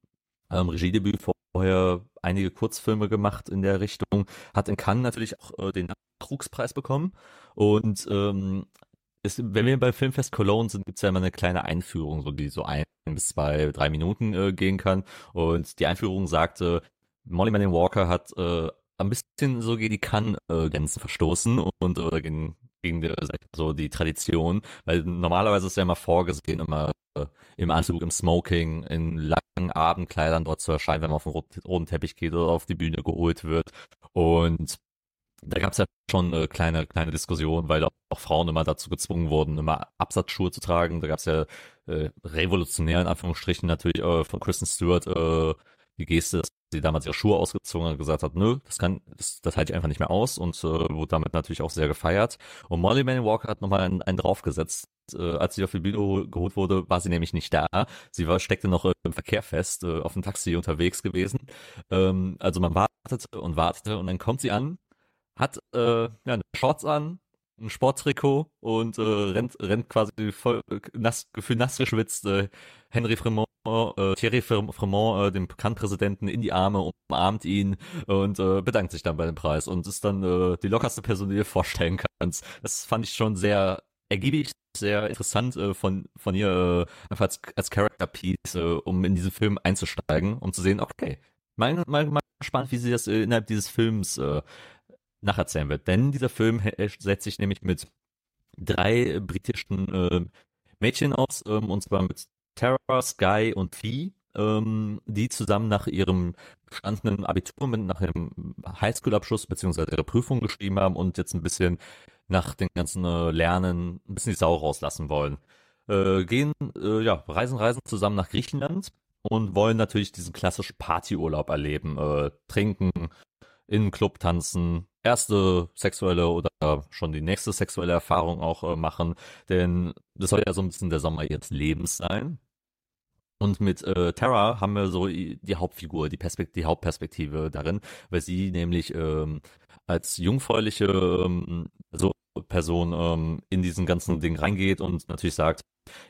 Ähm, Regiedebüt vorher einige Kurzfilme gemacht in der Richtung. Hat in Cannes natürlich auch äh, den Nachwuchspreis bekommen. Und ähm, es, wenn wir beim Filmfest Cologne sind, gibt's ja immer eine kleine Einführung, so die so ein bis zwei, drei Minuten äh, gehen kann. Und die Einführung sagte, Molly Manning Walker hat äh, ein bisschen so gegen die Kann-Grenzen verstoßen und oder gegen, gegen die, so die Tradition, weil normalerweise ist ja immer vorgesehen, immer äh, im Anzug, im Smoking, in langen Abendkleidern dort zu erscheinen, wenn man auf den rot- roten Teppich geht oder auf die Bühne geholt wird. Und da gab es ja schon eine kleine, kleine Diskussion, weil auch, Frauen immer dazu gezwungen wurden, immer Absatzschuhe zu tragen. Da gab es ja äh, revolutionär in Anführungsstrichen natürlich äh, von Kristen Stewart äh, die Geste, dass sie damals ihre Schuhe ausgezogen hat und gesagt hat, nö, das kann, das, das halte ich einfach nicht mehr aus und äh, wurde damit natürlich auch sehr gefeiert. Und Molly Manning Walker hat nochmal einen, einen draufgesetzt. Äh, als sie auf die Bühne hol- geholt wurde, war sie nämlich nicht da. Sie war, steckte noch äh, im Verkehr fest, äh, auf dem Taxi unterwegs gewesen. Ähm, also man wartete und wartete und dann kommt sie an, hat äh, ja, eine Shorts an, ein Sporttrikot und äh, rennt, rennt quasi voll äh, nass, gefühlt nass geschwitzt äh, Henry Fremont, äh, Thierry Frem- Fremont, äh, dem Cannes-Präsidenten, in die Arme, umarmt ihn und äh, bedankt sich dann bei dem Preis und ist dann äh, die lockerste Person, die du dir vorstellen kannst. Das fand ich schon sehr ergiebig, sehr interessant äh, von, von ihr, äh, einfach als, als Character-Piece, äh, um in diesen Film einzusteigen, um zu sehen, okay, mal, mal, mal gespannt, wie sie das äh, innerhalb dieses Films äh, nacherzählen wird. Denn dieser Film äh, setzt sich nämlich mit drei britischen äh, Mädchen aus, ähm, und zwar mit Tara, Sky und Fee, ähm, die zusammen nach ihrem bestandenen Abitur, nach ihrem Highschool-Abschluss beziehungsweise ihre Prüfung geschrieben haben und jetzt ein bisschen nach den ganzen äh, Lernen ein bisschen die Sau rauslassen wollen. Äh, gehen, äh, ja, reisen, reisen zusammen nach Griechenland und wollen natürlich diesen klassischen Partyurlaub erleben, äh, trinken, in einem Club tanzen, erste sexuelle oder schon die nächste sexuelle Erfahrung auch äh, machen, denn das soll ja so ein bisschen der Sommer ihres Lebens sein. Und mit äh, Tara haben wir so die Hauptfigur, die, Perspekt die Hauptperspektive darin, weil sie nämlich ähm, als jungfräuliche ähm, so Person ähm, in diesen ganzen Ding reingeht und natürlich sagt,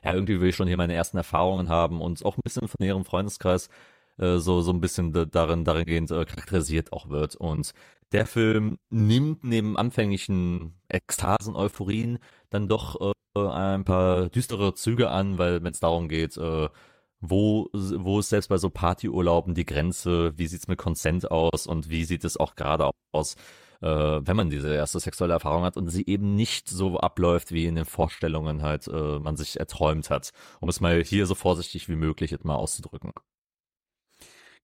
ja, irgendwie will ich schon hier meine ersten Erfahrungen haben und auch ein bisschen von ihrem Freundeskreis äh, so so ein bisschen da- darin darin gehend äh, charakterisiert auch wird und der Film nimmt neben anfänglichen Ekstasen, Euphorien dann doch äh, ein paar düstere Züge an, weil wenn es darum geht, äh, wo, wo ist selbst bei so Partyurlauben die Grenze, wie sieht's mit Consent aus und wie sieht es auch gerade aus, äh, wenn man diese erste sexuelle Erfahrung hat und sie eben nicht so abläuft, wie in den Vorstellungen halt äh, man sich erträumt hat, um es mal hier so vorsichtig wie möglich mal auszudrücken.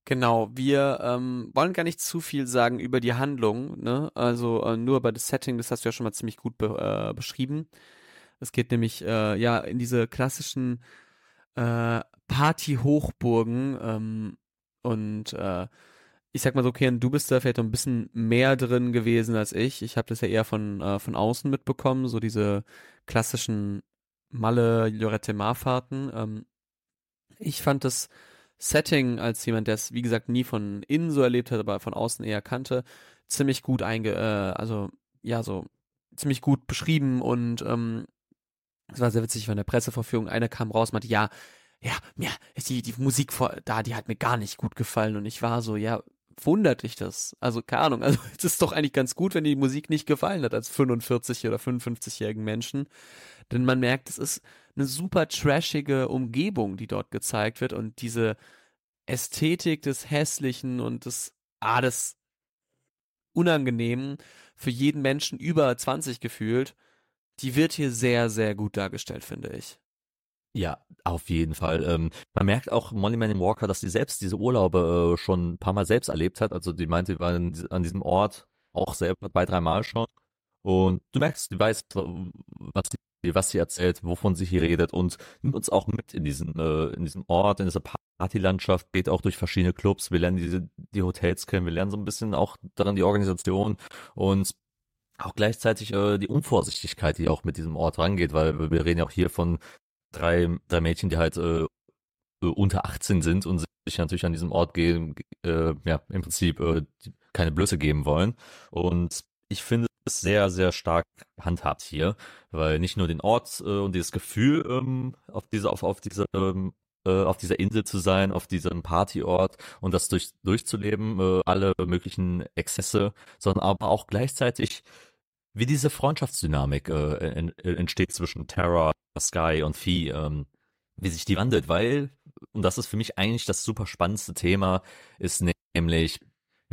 Genau, wir ähm, wollen gar nicht zu viel sagen über die Handlung, ne? Also äh, nur über das Setting, das hast du ja schon mal ziemlich gut be äh, beschrieben. Es geht nämlich äh, ja in diese klassischen äh, Party-Hochburgen ähm, und äh, ich sag mal so, okay, du bist da vielleicht ein bisschen mehr drin gewesen als ich. Ich habe das ja eher von äh, von außen mitbekommen, so diese klassischen Malle Lorette Mar Fahrten. Ähm, ich fand das Setting als jemand, der es wie gesagt nie von innen so erlebt hat, aber von außen eher kannte, ziemlich gut einge, äh, also ja so ziemlich gut beschrieben und ähm, es war sehr witzig von der Presseverführung. Einer kam raus, und meinte, ja, ja, mir ist die die Musik vor, da, die hat mir gar nicht gut gefallen und ich war so, ja, wundert dich das? Also keine Ahnung, also es ist doch eigentlich ganz gut, wenn die Musik nicht gefallen hat als 45 oder 55-jährigen Menschen, denn man merkt, es ist eine super trashige Umgebung, die dort gezeigt wird und diese Ästhetik des Hässlichen und des, ah, des Unangenehmen für jeden Menschen über 20 gefühlt, die wird hier sehr, sehr gut dargestellt, finde ich. Ja, auf jeden Fall. Ähm, man merkt auch Molly Manning Walker, dass sie selbst diese Urlaube äh, schon ein paar Mal selbst erlebt hat. Also die meinte, die war an diesem Ort, auch selber zwei, dreimal schon. Und du merkst, die weiß, was sie, was sie erzählt, wovon sie hier redet und nimmt uns auch mit in diesen, äh, in diesem Ort, in dieser Partylandschaft, geht auch durch verschiedene Clubs. Wir lernen diese, die Hotels kennen, wir lernen so ein bisschen auch daran die Organisation und auch gleichzeitig äh, die Unvorsichtigkeit, die auch mit diesem Ort rangeht, weil wir reden ja auch hier von drei, drei Mädchen, die halt äh, unter 18 sind und sich natürlich an diesem Ort gehen, äh, ja, im Prinzip äh, keine Blöße geben wollen. Und ich finde es sehr, sehr stark handhabt hier, weil nicht nur den Ort äh, und dieses Gefühl ähm, auf dieser, auf, auf dieser ähm, äh, auf dieser Insel zu sein, auf diesem Partyort und das durch, durchzuleben, äh, alle möglichen Exzesse, sondern aber auch gleichzeitig wie diese Freundschaftsdynamik äh, entsteht zwischen Terra, Sky und Fee, ähm, wie sich die wandelt, weil, und das ist für mich eigentlich das super spannendste Thema, ist nämlich,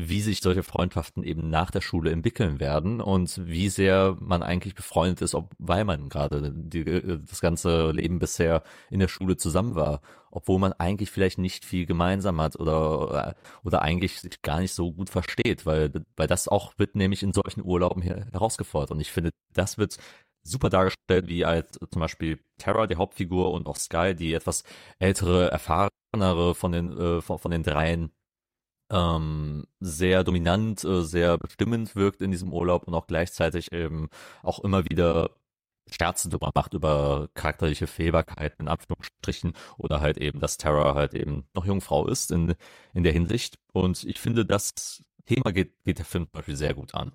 wie sich solche Freundschaften eben nach der Schule entwickeln werden und wie sehr man eigentlich befreundet ist, ob, weil man gerade die, das ganze Leben bisher in der Schule zusammen war, obwohl man eigentlich vielleicht nicht viel gemeinsam hat oder, oder eigentlich sich gar nicht so gut versteht, weil, weil das auch wird nämlich in solchen Urlauben hier herausgefordert. Und ich finde, das wird super dargestellt, wie halt zum Beispiel Terra, die Hauptfigur, und auch Sky, die etwas ältere, erfahrenere von den, äh, von, von den dreien, ähm, sehr dominant, äh, sehr bestimmend wirkt in diesem Urlaub und auch gleichzeitig eben auch immer wieder Scherze drüber macht über charakterliche Fehlbarkeiten in Anführungsstrichen oder halt eben, dass Terra halt eben noch Jungfrau ist in, in der Hinsicht. Und ich finde, das Thema geht, geht der Film zum Beispiel sehr gut an.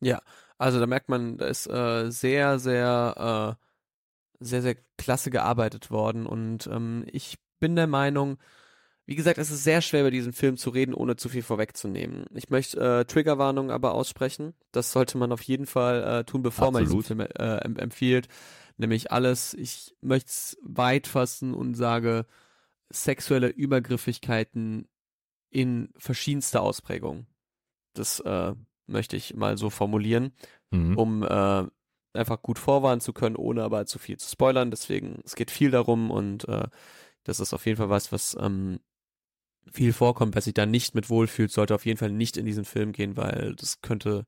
Ja, also da merkt man, da ist äh, sehr, sehr, äh, sehr, sehr klasse gearbeitet worden und ähm, ich bin der Meinung, wie gesagt, es ist sehr schwer, über diesen Film zu reden, ohne zu viel vorwegzunehmen. Ich möchte äh, Triggerwarnung aber aussprechen. Das sollte man auf jeden Fall äh, tun, bevor Absolut. man diesen Film äh, empfiehlt. Nämlich alles, ich möchte es weit fassen und sage, sexuelle Übergriffigkeiten in verschiedenster Ausprägung. Das äh, möchte ich mal so formulieren, mhm. um äh, einfach gut vorwarnen zu können, ohne aber zu viel zu spoilern. Deswegen, es geht viel darum und äh, das ist auf jeden Fall was, was ähm, viel vorkommt, wer sich da nicht mit wohlfühlt, sollte auf jeden Fall nicht in diesen Film gehen, weil das könnte,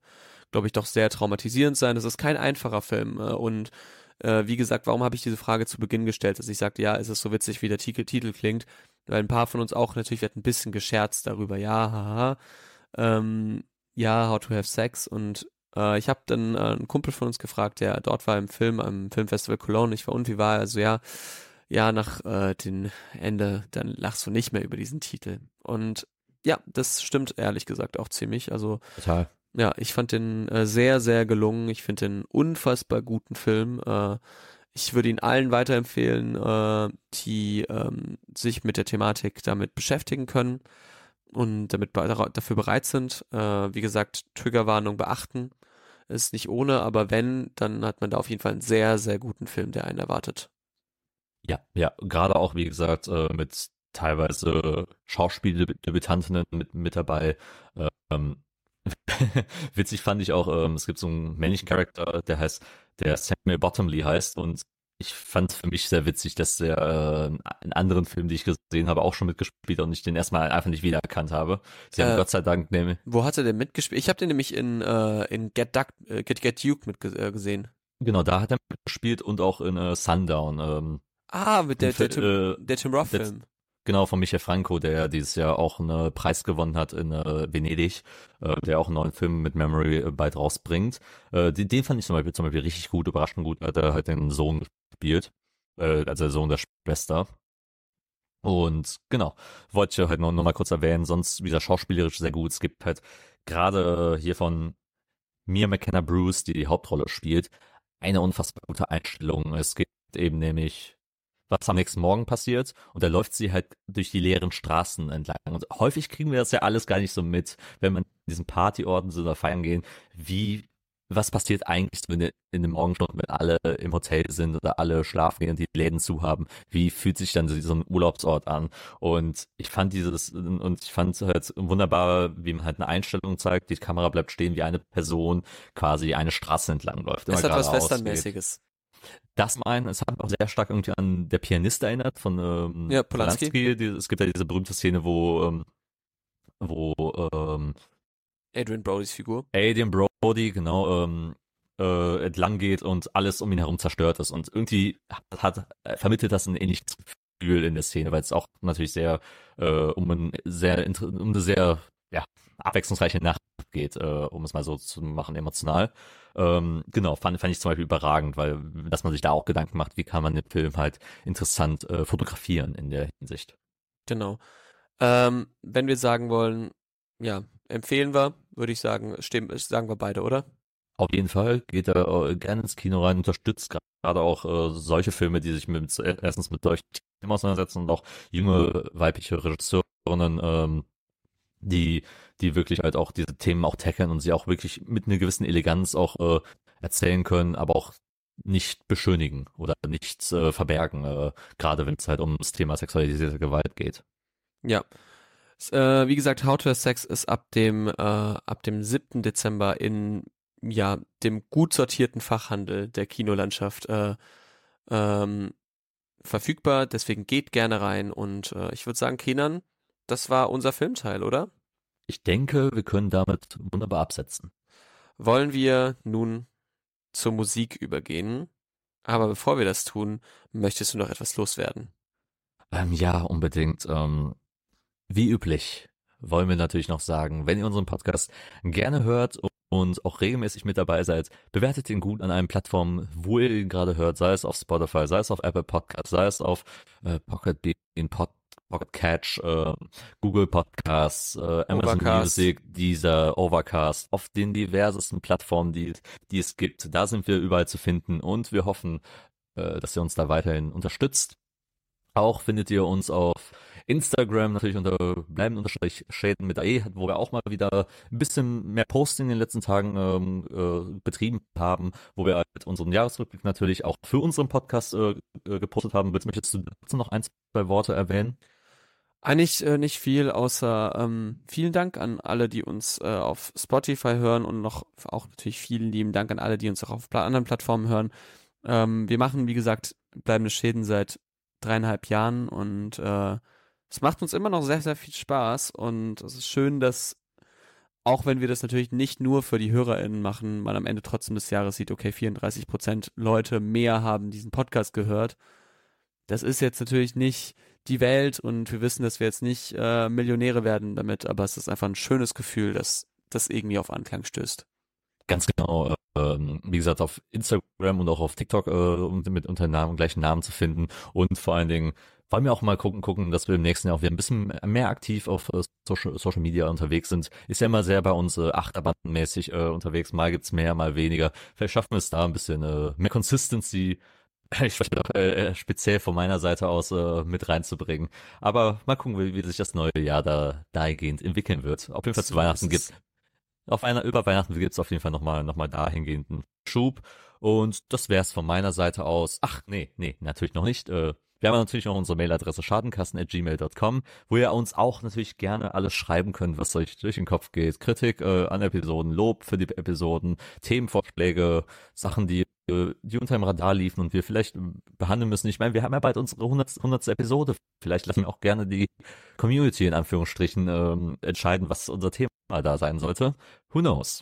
glaube ich, doch sehr traumatisierend sein. Das ist kein einfacher Film äh, und äh, wie gesagt, warum habe ich diese Frage zu Beginn gestellt, dass ich sagte, ja, ist es so witzig, wie der Titel, Titel klingt, weil ein paar von uns auch natürlich wird ein bisschen gescherzt darüber, ja, haha, ähm, ja, How to Have Sex und äh, ich habe dann äh, einen Kumpel von uns gefragt, der dort war im Film, am Filmfestival Cologne, ich war und wie war er, also ja, ja, nach äh, dem Ende, dann lachst du nicht mehr über diesen Titel. Und ja, das stimmt ehrlich gesagt auch ziemlich. Also Total. Ja, ich fand den äh, sehr, sehr gelungen. Ich finde den unfassbar guten Film. Äh, ich würde ihn allen weiterempfehlen, äh, die ähm, sich mit der Thematik damit beschäftigen können und damit dafür bereit sind. Äh, wie gesagt, Triggerwarnung beachten. Ist nicht ohne, aber wenn, dann hat man da auf jeden Fall einen sehr, sehr guten Film, der einen erwartet. Ja, ja, gerade auch, wie gesagt, äh, mit teilweise Schauspieldebütantinnen mit, mit dabei. Ähm, witzig fand ich auch, ähm, es gibt so einen männlichen Charakter, der heißt, der Samuel Bottomley heißt und ich fand für mich sehr witzig, dass er äh, in anderen Filmen, die ich gesehen habe, auch schon mitgespielt hat und ich den erstmal einfach nicht wiedererkannt habe. Sie äh, haben Gott sei Dank nämlich. Wo hat er denn mitgespielt? Ich habe den nämlich in, äh, in Get, Duck, äh, Get, Get Duke mitgesehen. Äh, genau, da hat er mitgespielt und auch in äh, Sundown. Ähm, Ah, mit der, der, Tim, äh, der Tim Roth Film. Genau, von Michael Franco, der dieses Jahr auch einen Preis gewonnen hat in äh, Venedig, äh, der auch einen neuen Film mit Memory äh, bald rausbringt. Äh, den, den fand ich zum Beispiel, zum Beispiel richtig gut, überraschend gut, hat er halt den Sohn gespielt, äh, also der Sohn der Schwester. Und genau, wollte ich halt noch, noch mal kurz erwähnen, sonst wieder schauspielerisch sehr gut. Es gibt halt gerade äh, hier von Mia McKenna Bruce, die die Hauptrolle spielt, eine unfassbar gute Einstellung. Es gibt eben nämlich was am nächsten Morgen passiert und da läuft sie halt durch die leeren Straßen entlang. Und häufig kriegen wir das ja alles gar nicht so mit, wenn man in diesen Partyorten so da feiern gehen, wie was passiert eigentlich in, in den Morgenstunden, wenn alle im Hotel sind oder alle schlafen gehen und die Läden zu haben? Wie fühlt sich dann so ein Urlaubsort an? Und ich fand dieses, und ich fand halt wunderbar, wie man halt eine Einstellung zeigt, die Kamera bleibt stehen, wie eine Person quasi eine Straße entlang läuft. Es hat was Westernmäßiges. Das mein, es hat auch sehr stark irgendwie an der Pianist erinnert von ähm, ja, Polanski. Polanski. Es gibt ja diese berühmte Szene, wo ähm, wo ähm, Adrian Brodys Figur. Adrian Brody, genau, ähm, äh, entlang geht und alles um ihn herum zerstört ist. Und irgendwie hat, hat äh, vermittelt das ein ähnliches Gefühl in der Szene, weil es auch natürlich sehr äh, um, ein sehr um eine sehr ja, abwechslungsreiche Nacht geht, äh, um es mal so zu machen, emotional. Ähm, genau, fand, fand ich zum Beispiel überragend, weil, dass man sich da auch Gedanken macht, wie kann man den Film halt interessant äh, fotografieren in der Hinsicht. Genau. Ähm, wenn wir sagen wollen, ja, empfehlen wir, würde ich sagen, stimmen, sagen wir beide, oder? Auf jeden Fall geht er äh, gerne ins Kino rein, unterstützt gerade auch äh, solche Filme, die sich mit, erstens mit solchen Themen auseinandersetzen und auch junge weibliche Regisseurinnen ähm, die, die wirklich halt auch diese Themen auch tackeln und sie auch wirklich mit einer gewissen Eleganz auch äh, erzählen können, aber auch nicht beschönigen oder nichts äh, verbergen, äh, gerade wenn es halt um das Thema sexualisierte Gewalt geht. Ja. Äh, wie gesagt, How to Have Sex ist ab dem, äh, ab dem 7. Dezember in ja, dem gut sortierten Fachhandel der Kinolandschaft äh, ähm, verfügbar. Deswegen geht gerne rein und äh, ich würde sagen, Kenan, das war unser Filmteil, oder? Ich denke, wir können damit wunderbar absetzen. Wollen wir nun zur Musik übergehen? Aber bevor wir das tun, möchtest du noch etwas loswerden? Ähm, ja, unbedingt. Ähm, wie üblich wollen wir natürlich noch sagen, wenn ihr unseren Podcast gerne hört und auch regelmäßig mit dabei seid, bewertet ihn gut an allen Plattformen, wo ihr ihn gerade hört, sei es auf Spotify, sei es auf Apple Podcasts, sei es auf äh, Pocket Bean, Pod Pocket Catch, äh, Google Podcasts, äh, Amazon Overcast. Music, dieser Overcast, auf den diversesten Plattformen, die, die es gibt. Da sind wir überall zu finden und wir hoffen, äh, dass ihr uns da weiterhin unterstützt. Auch findet ihr uns auf Instagram natürlich unter bleiben unterstrich Schäden mit AE, wo wir auch mal wieder ein bisschen mehr Posting in den letzten Tagen ähm, äh, betrieben haben, wo wir halt unseren Jahresrückblick natürlich auch für unseren Podcast äh, äh gepostet haben. Möchtest du dazu noch ein, zwei Worte erwähnen? Eigentlich äh, nicht viel, außer ähm, vielen Dank an alle, die uns äh, auf Spotify hören und noch auch natürlich vielen lieben Dank an alle, die uns auch auf anderen Plattformen hören. Ähm, wir machen, wie gesagt, bleibende Schäden seit dreieinhalb Jahren und äh, es macht uns immer noch sehr, sehr viel Spaß und es ist schön, dass auch wenn wir das natürlich nicht nur für die HörerInnen machen, man am Ende trotzdem des Jahres sieht, okay, 34 Prozent Leute mehr haben diesen Podcast gehört. Das ist jetzt natürlich nicht die Welt und wir wissen, dass wir jetzt nicht äh, Millionäre werden damit, aber es ist einfach ein schönes Gefühl, dass das irgendwie auf Anklang stößt. Ganz genau. Ähm, wie gesagt, auf Instagram und auch auf TikTok äh, mit unter Namen, gleichen Namen zu finden und vor allen Dingen wollen wir auch mal gucken, gucken, dass wir im nächsten Jahr auch wieder ein bisschen mehr aktiv auf äh, Social, Social Media unterwegs sind. Ist ja immer sehr bei uns äh, achterbandmäßig äh, unterwegs. Mal gibt's mehr, mal weniger. Vielleicht schaffen wir es da ein bisschen äh, mehr Consistency ich auch, äh, speziell von meiner Seite aus äh, mit reinzubringen. Aber mal gucken, wie, wie sich das neue Jahr da dahingehend entwickeln wird. Auf jeden Fall zu Weihnachten gibt auf einer über Weihnachten gibt's auf jeden Fall nochmal noch mal dahingehenden Schub. Und das wär's von meiner Seite aus. Ach, nee, nee, natürlich noch nicht. Äh, wir haben natürlich noch unsere Mailadresse schadenkassen.gmail.com, wo ihr uns auch natürlich gerne alles schreiben könnt, was euch durch den Kopf geht. Kritik äh, an Episoden, Lob für die Episoden, Themenvorschläge, Sachen, die äh, die unter dem Radar liefen und wir vielleicht behandeln müssen. Ich meine, wir haben ja bald unsere 100. 100. Episode. Vielleicht lassen wir auch gerne die Community in Anführungsstrichen ähm, entscheiden, was unser Thema da sein sollte. Who knows?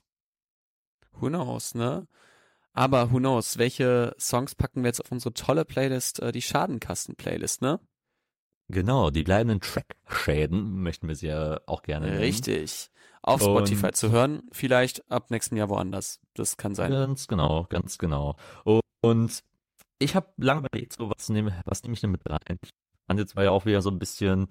Who knows, ne? Aber who knows, welche Songs packen wir jetzt auf unsere tolle Playlist, äh, die Schadenkasten-Playlist, ne? Genau, die bleibenden Track-Schäden möchten wir sie ja auch gerne nennen. Richtig. Auf Spotify Und zu hören, vielleicht ab nächsten Jahr woanders. Das kann sein. Ganz genau, ganz genau. Und ich habe lange überlegt, so was nehme, was nehme ich denn mit rein? Ich fand jetzt war ja auch wieder so ein bisschen,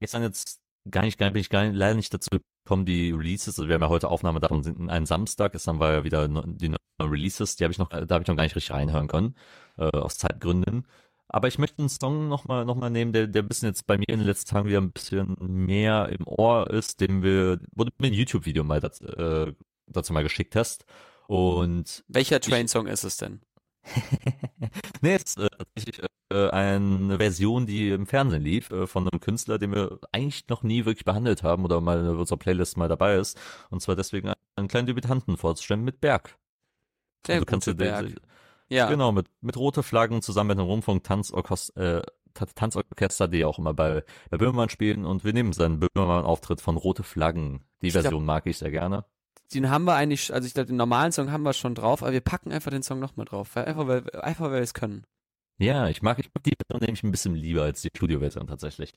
gestern jetzt gar nicht, gar, bin ich gar nicht, leider nicht dazu gekommen, die Releases, also wir haben ja heute Aufnahme davon sind ein Samstag, gestern war ja wieder die neuen Releases, die habe ich noch, da habe ich noch gar nicht richtig reinhören können, äh, aus Zeitgründen. Aber ich möchte einen Song nochmal noch mal nehmen, der, der ein bisschen jetzt bei mir in den letzten Tagen wieder ein bisschen mehr im Ohr ist, den wir, wo du mir ein YouTube-Video mal dazu, äh, dazu mal geschickt hast. Und welcher Train-Song ist es denn? nee, es ist äh, tatsächlich äh, eine Version, die im Fernsehen lief, äh, von einem Künstler, den wir eigentlich noch nie wirklich behandelt haben oder mal in unserer Playlist mal dabei ist. Und zwar deswegen einen kleinen Debütanten vorzustellen mit Berg. Der also kannst du Berg. ja. Genau, mit, mit rote Flaggen zusammen mit einem Rundfunk, Tanz, Orchester, äh, Tanzorchester, die auch immer bei, bei Böhmermann spielen und wir nehmen seinen Böhmermann-Auftritt von Rote Flaggen. Die Ich Version glaub- mag ich sehr gerne. Den haben wir eigentlich, also ich glaube, den normalen Song haben wir schon drauf, aber wir packen einfach den Song nochmal drauf. Weil einfach, weil, einfach, weil wir es können. Ja, ich mag, ich mag die Version nämlich ein bisschen lieber als die Studioversion tatsächlich.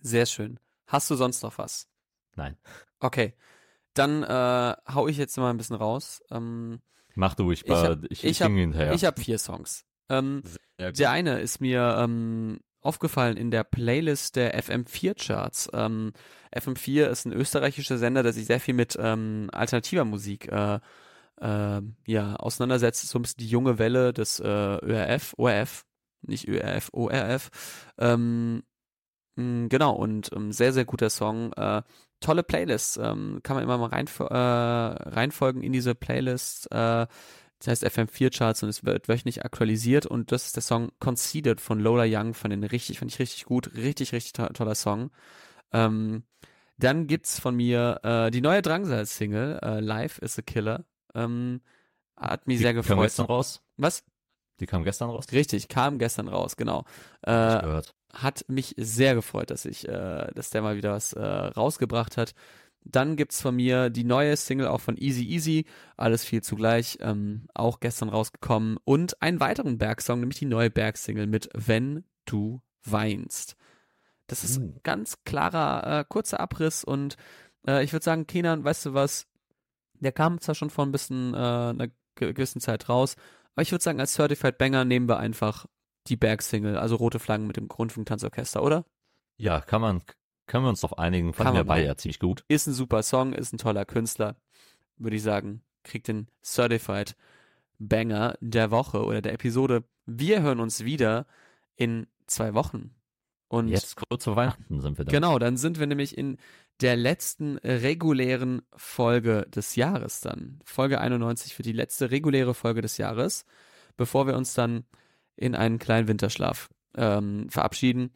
Sehr schön. Hast du sonst noch was? Nein. Okay. Dann äh, hau ich jetzt mal ein bisschen raus. Ähm, Mach du, ich, Ich hab- ich, ich ich, hab- ging hinterher. Ich habe vier Songs. Ähm, der eine ist mir ähm, aufgefallen in der Playlist der FM4 Charts. Ähm, FM4 ist ein österreichischer Sender, der sich sehr viel mit ähm, alternativer Musik äh, äh, ja, auseinandersetzt. So ein bisschen die junge Welle des äh, ÖRF, ORF, nicht ÖRF, ORF. Ähm, mh, genau, und ähm, sehr, sehr guter Song. Äh, tolle Playlist. Ähm, kann man immer mal rein, äh, reinfolgen in diese Playlist. Äh, das heißt FM4 Charts und es wird wöchentlich aktualisiert und das ist der Song Conceded von Lola Young, von den richtig, fand ich richtig gut, richtig, richtig to toller Song. Ähm, dann gibt's von mir äh, die neue Drangsal-Single, äh, Life is a Killer. Ähm, hat mich die sehr kam gefreut. gestern raus. Was? Die kam gestern raus. Richtig, kam gestern raus, genau. Äh, hat mich sehr gefreut, dass ich, äh, dass der mal wieder was äh, rausgebracht hat. Dann gibt's von mir die neue Single auch von Easy Easy, alles viel zugleich, ähm, auch gestern rausgekommen und einen weiteren Bergsong, nämlich die neue Bergsingle mit Wenn du weinst. Das ist ein Uh. ganz klarer, äh, kurzer Abriss und äh, ich würde sagen, Kenan, weißt du was? Der kam zwar schon vor ein bisschen äh, einer ge- gewissen Zeit raus, aber ich würde sagen, als Certified Banger nehmen wir einfach die Bergsingle, also Rote Flaggen mit dem Rundfunktanzorchester, oder? Ja, kann man, können wir uns auf einigen. Fanden wir beide ja ziemlich gut. Ist ein super Song, ist ein toller Künstler, würde ich sagen. Kriegt den Certified Banger der Woche oder der Episode. Wir hören uns wieder in zwei Wochen. Und Jetzt kurz vor Weihnachten sind wir da. genau, dann sind wir nämlich in der letzten regulären Folge des Jahres dann. Folge 91 für die letzte reguläre Folge des Jahres, bevor wir uns dann in einen kleinen Winterschlaf ähm, verabschieden.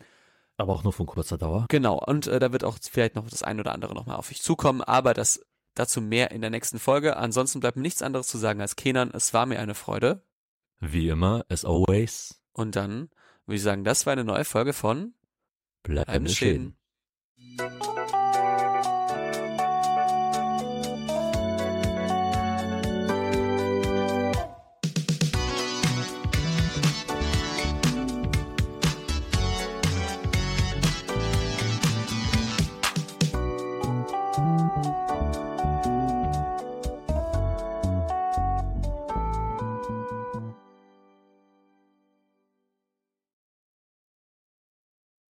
Aber auch nur von kurzer Dauer. Genau, und äh, da wird auch vielleicht noch das ein oder andere nochmal auf euch zukommen, aber das dazu mehr in der nächsten Folge. Ansonsten bleibt mir nichts anderes zu sagen als Kenan, es war mir eine Freude. Wie immer, as always, Und dann würde ich sagen, das war eine neue Folge von bleibende Bleibende Schäden. Schäden.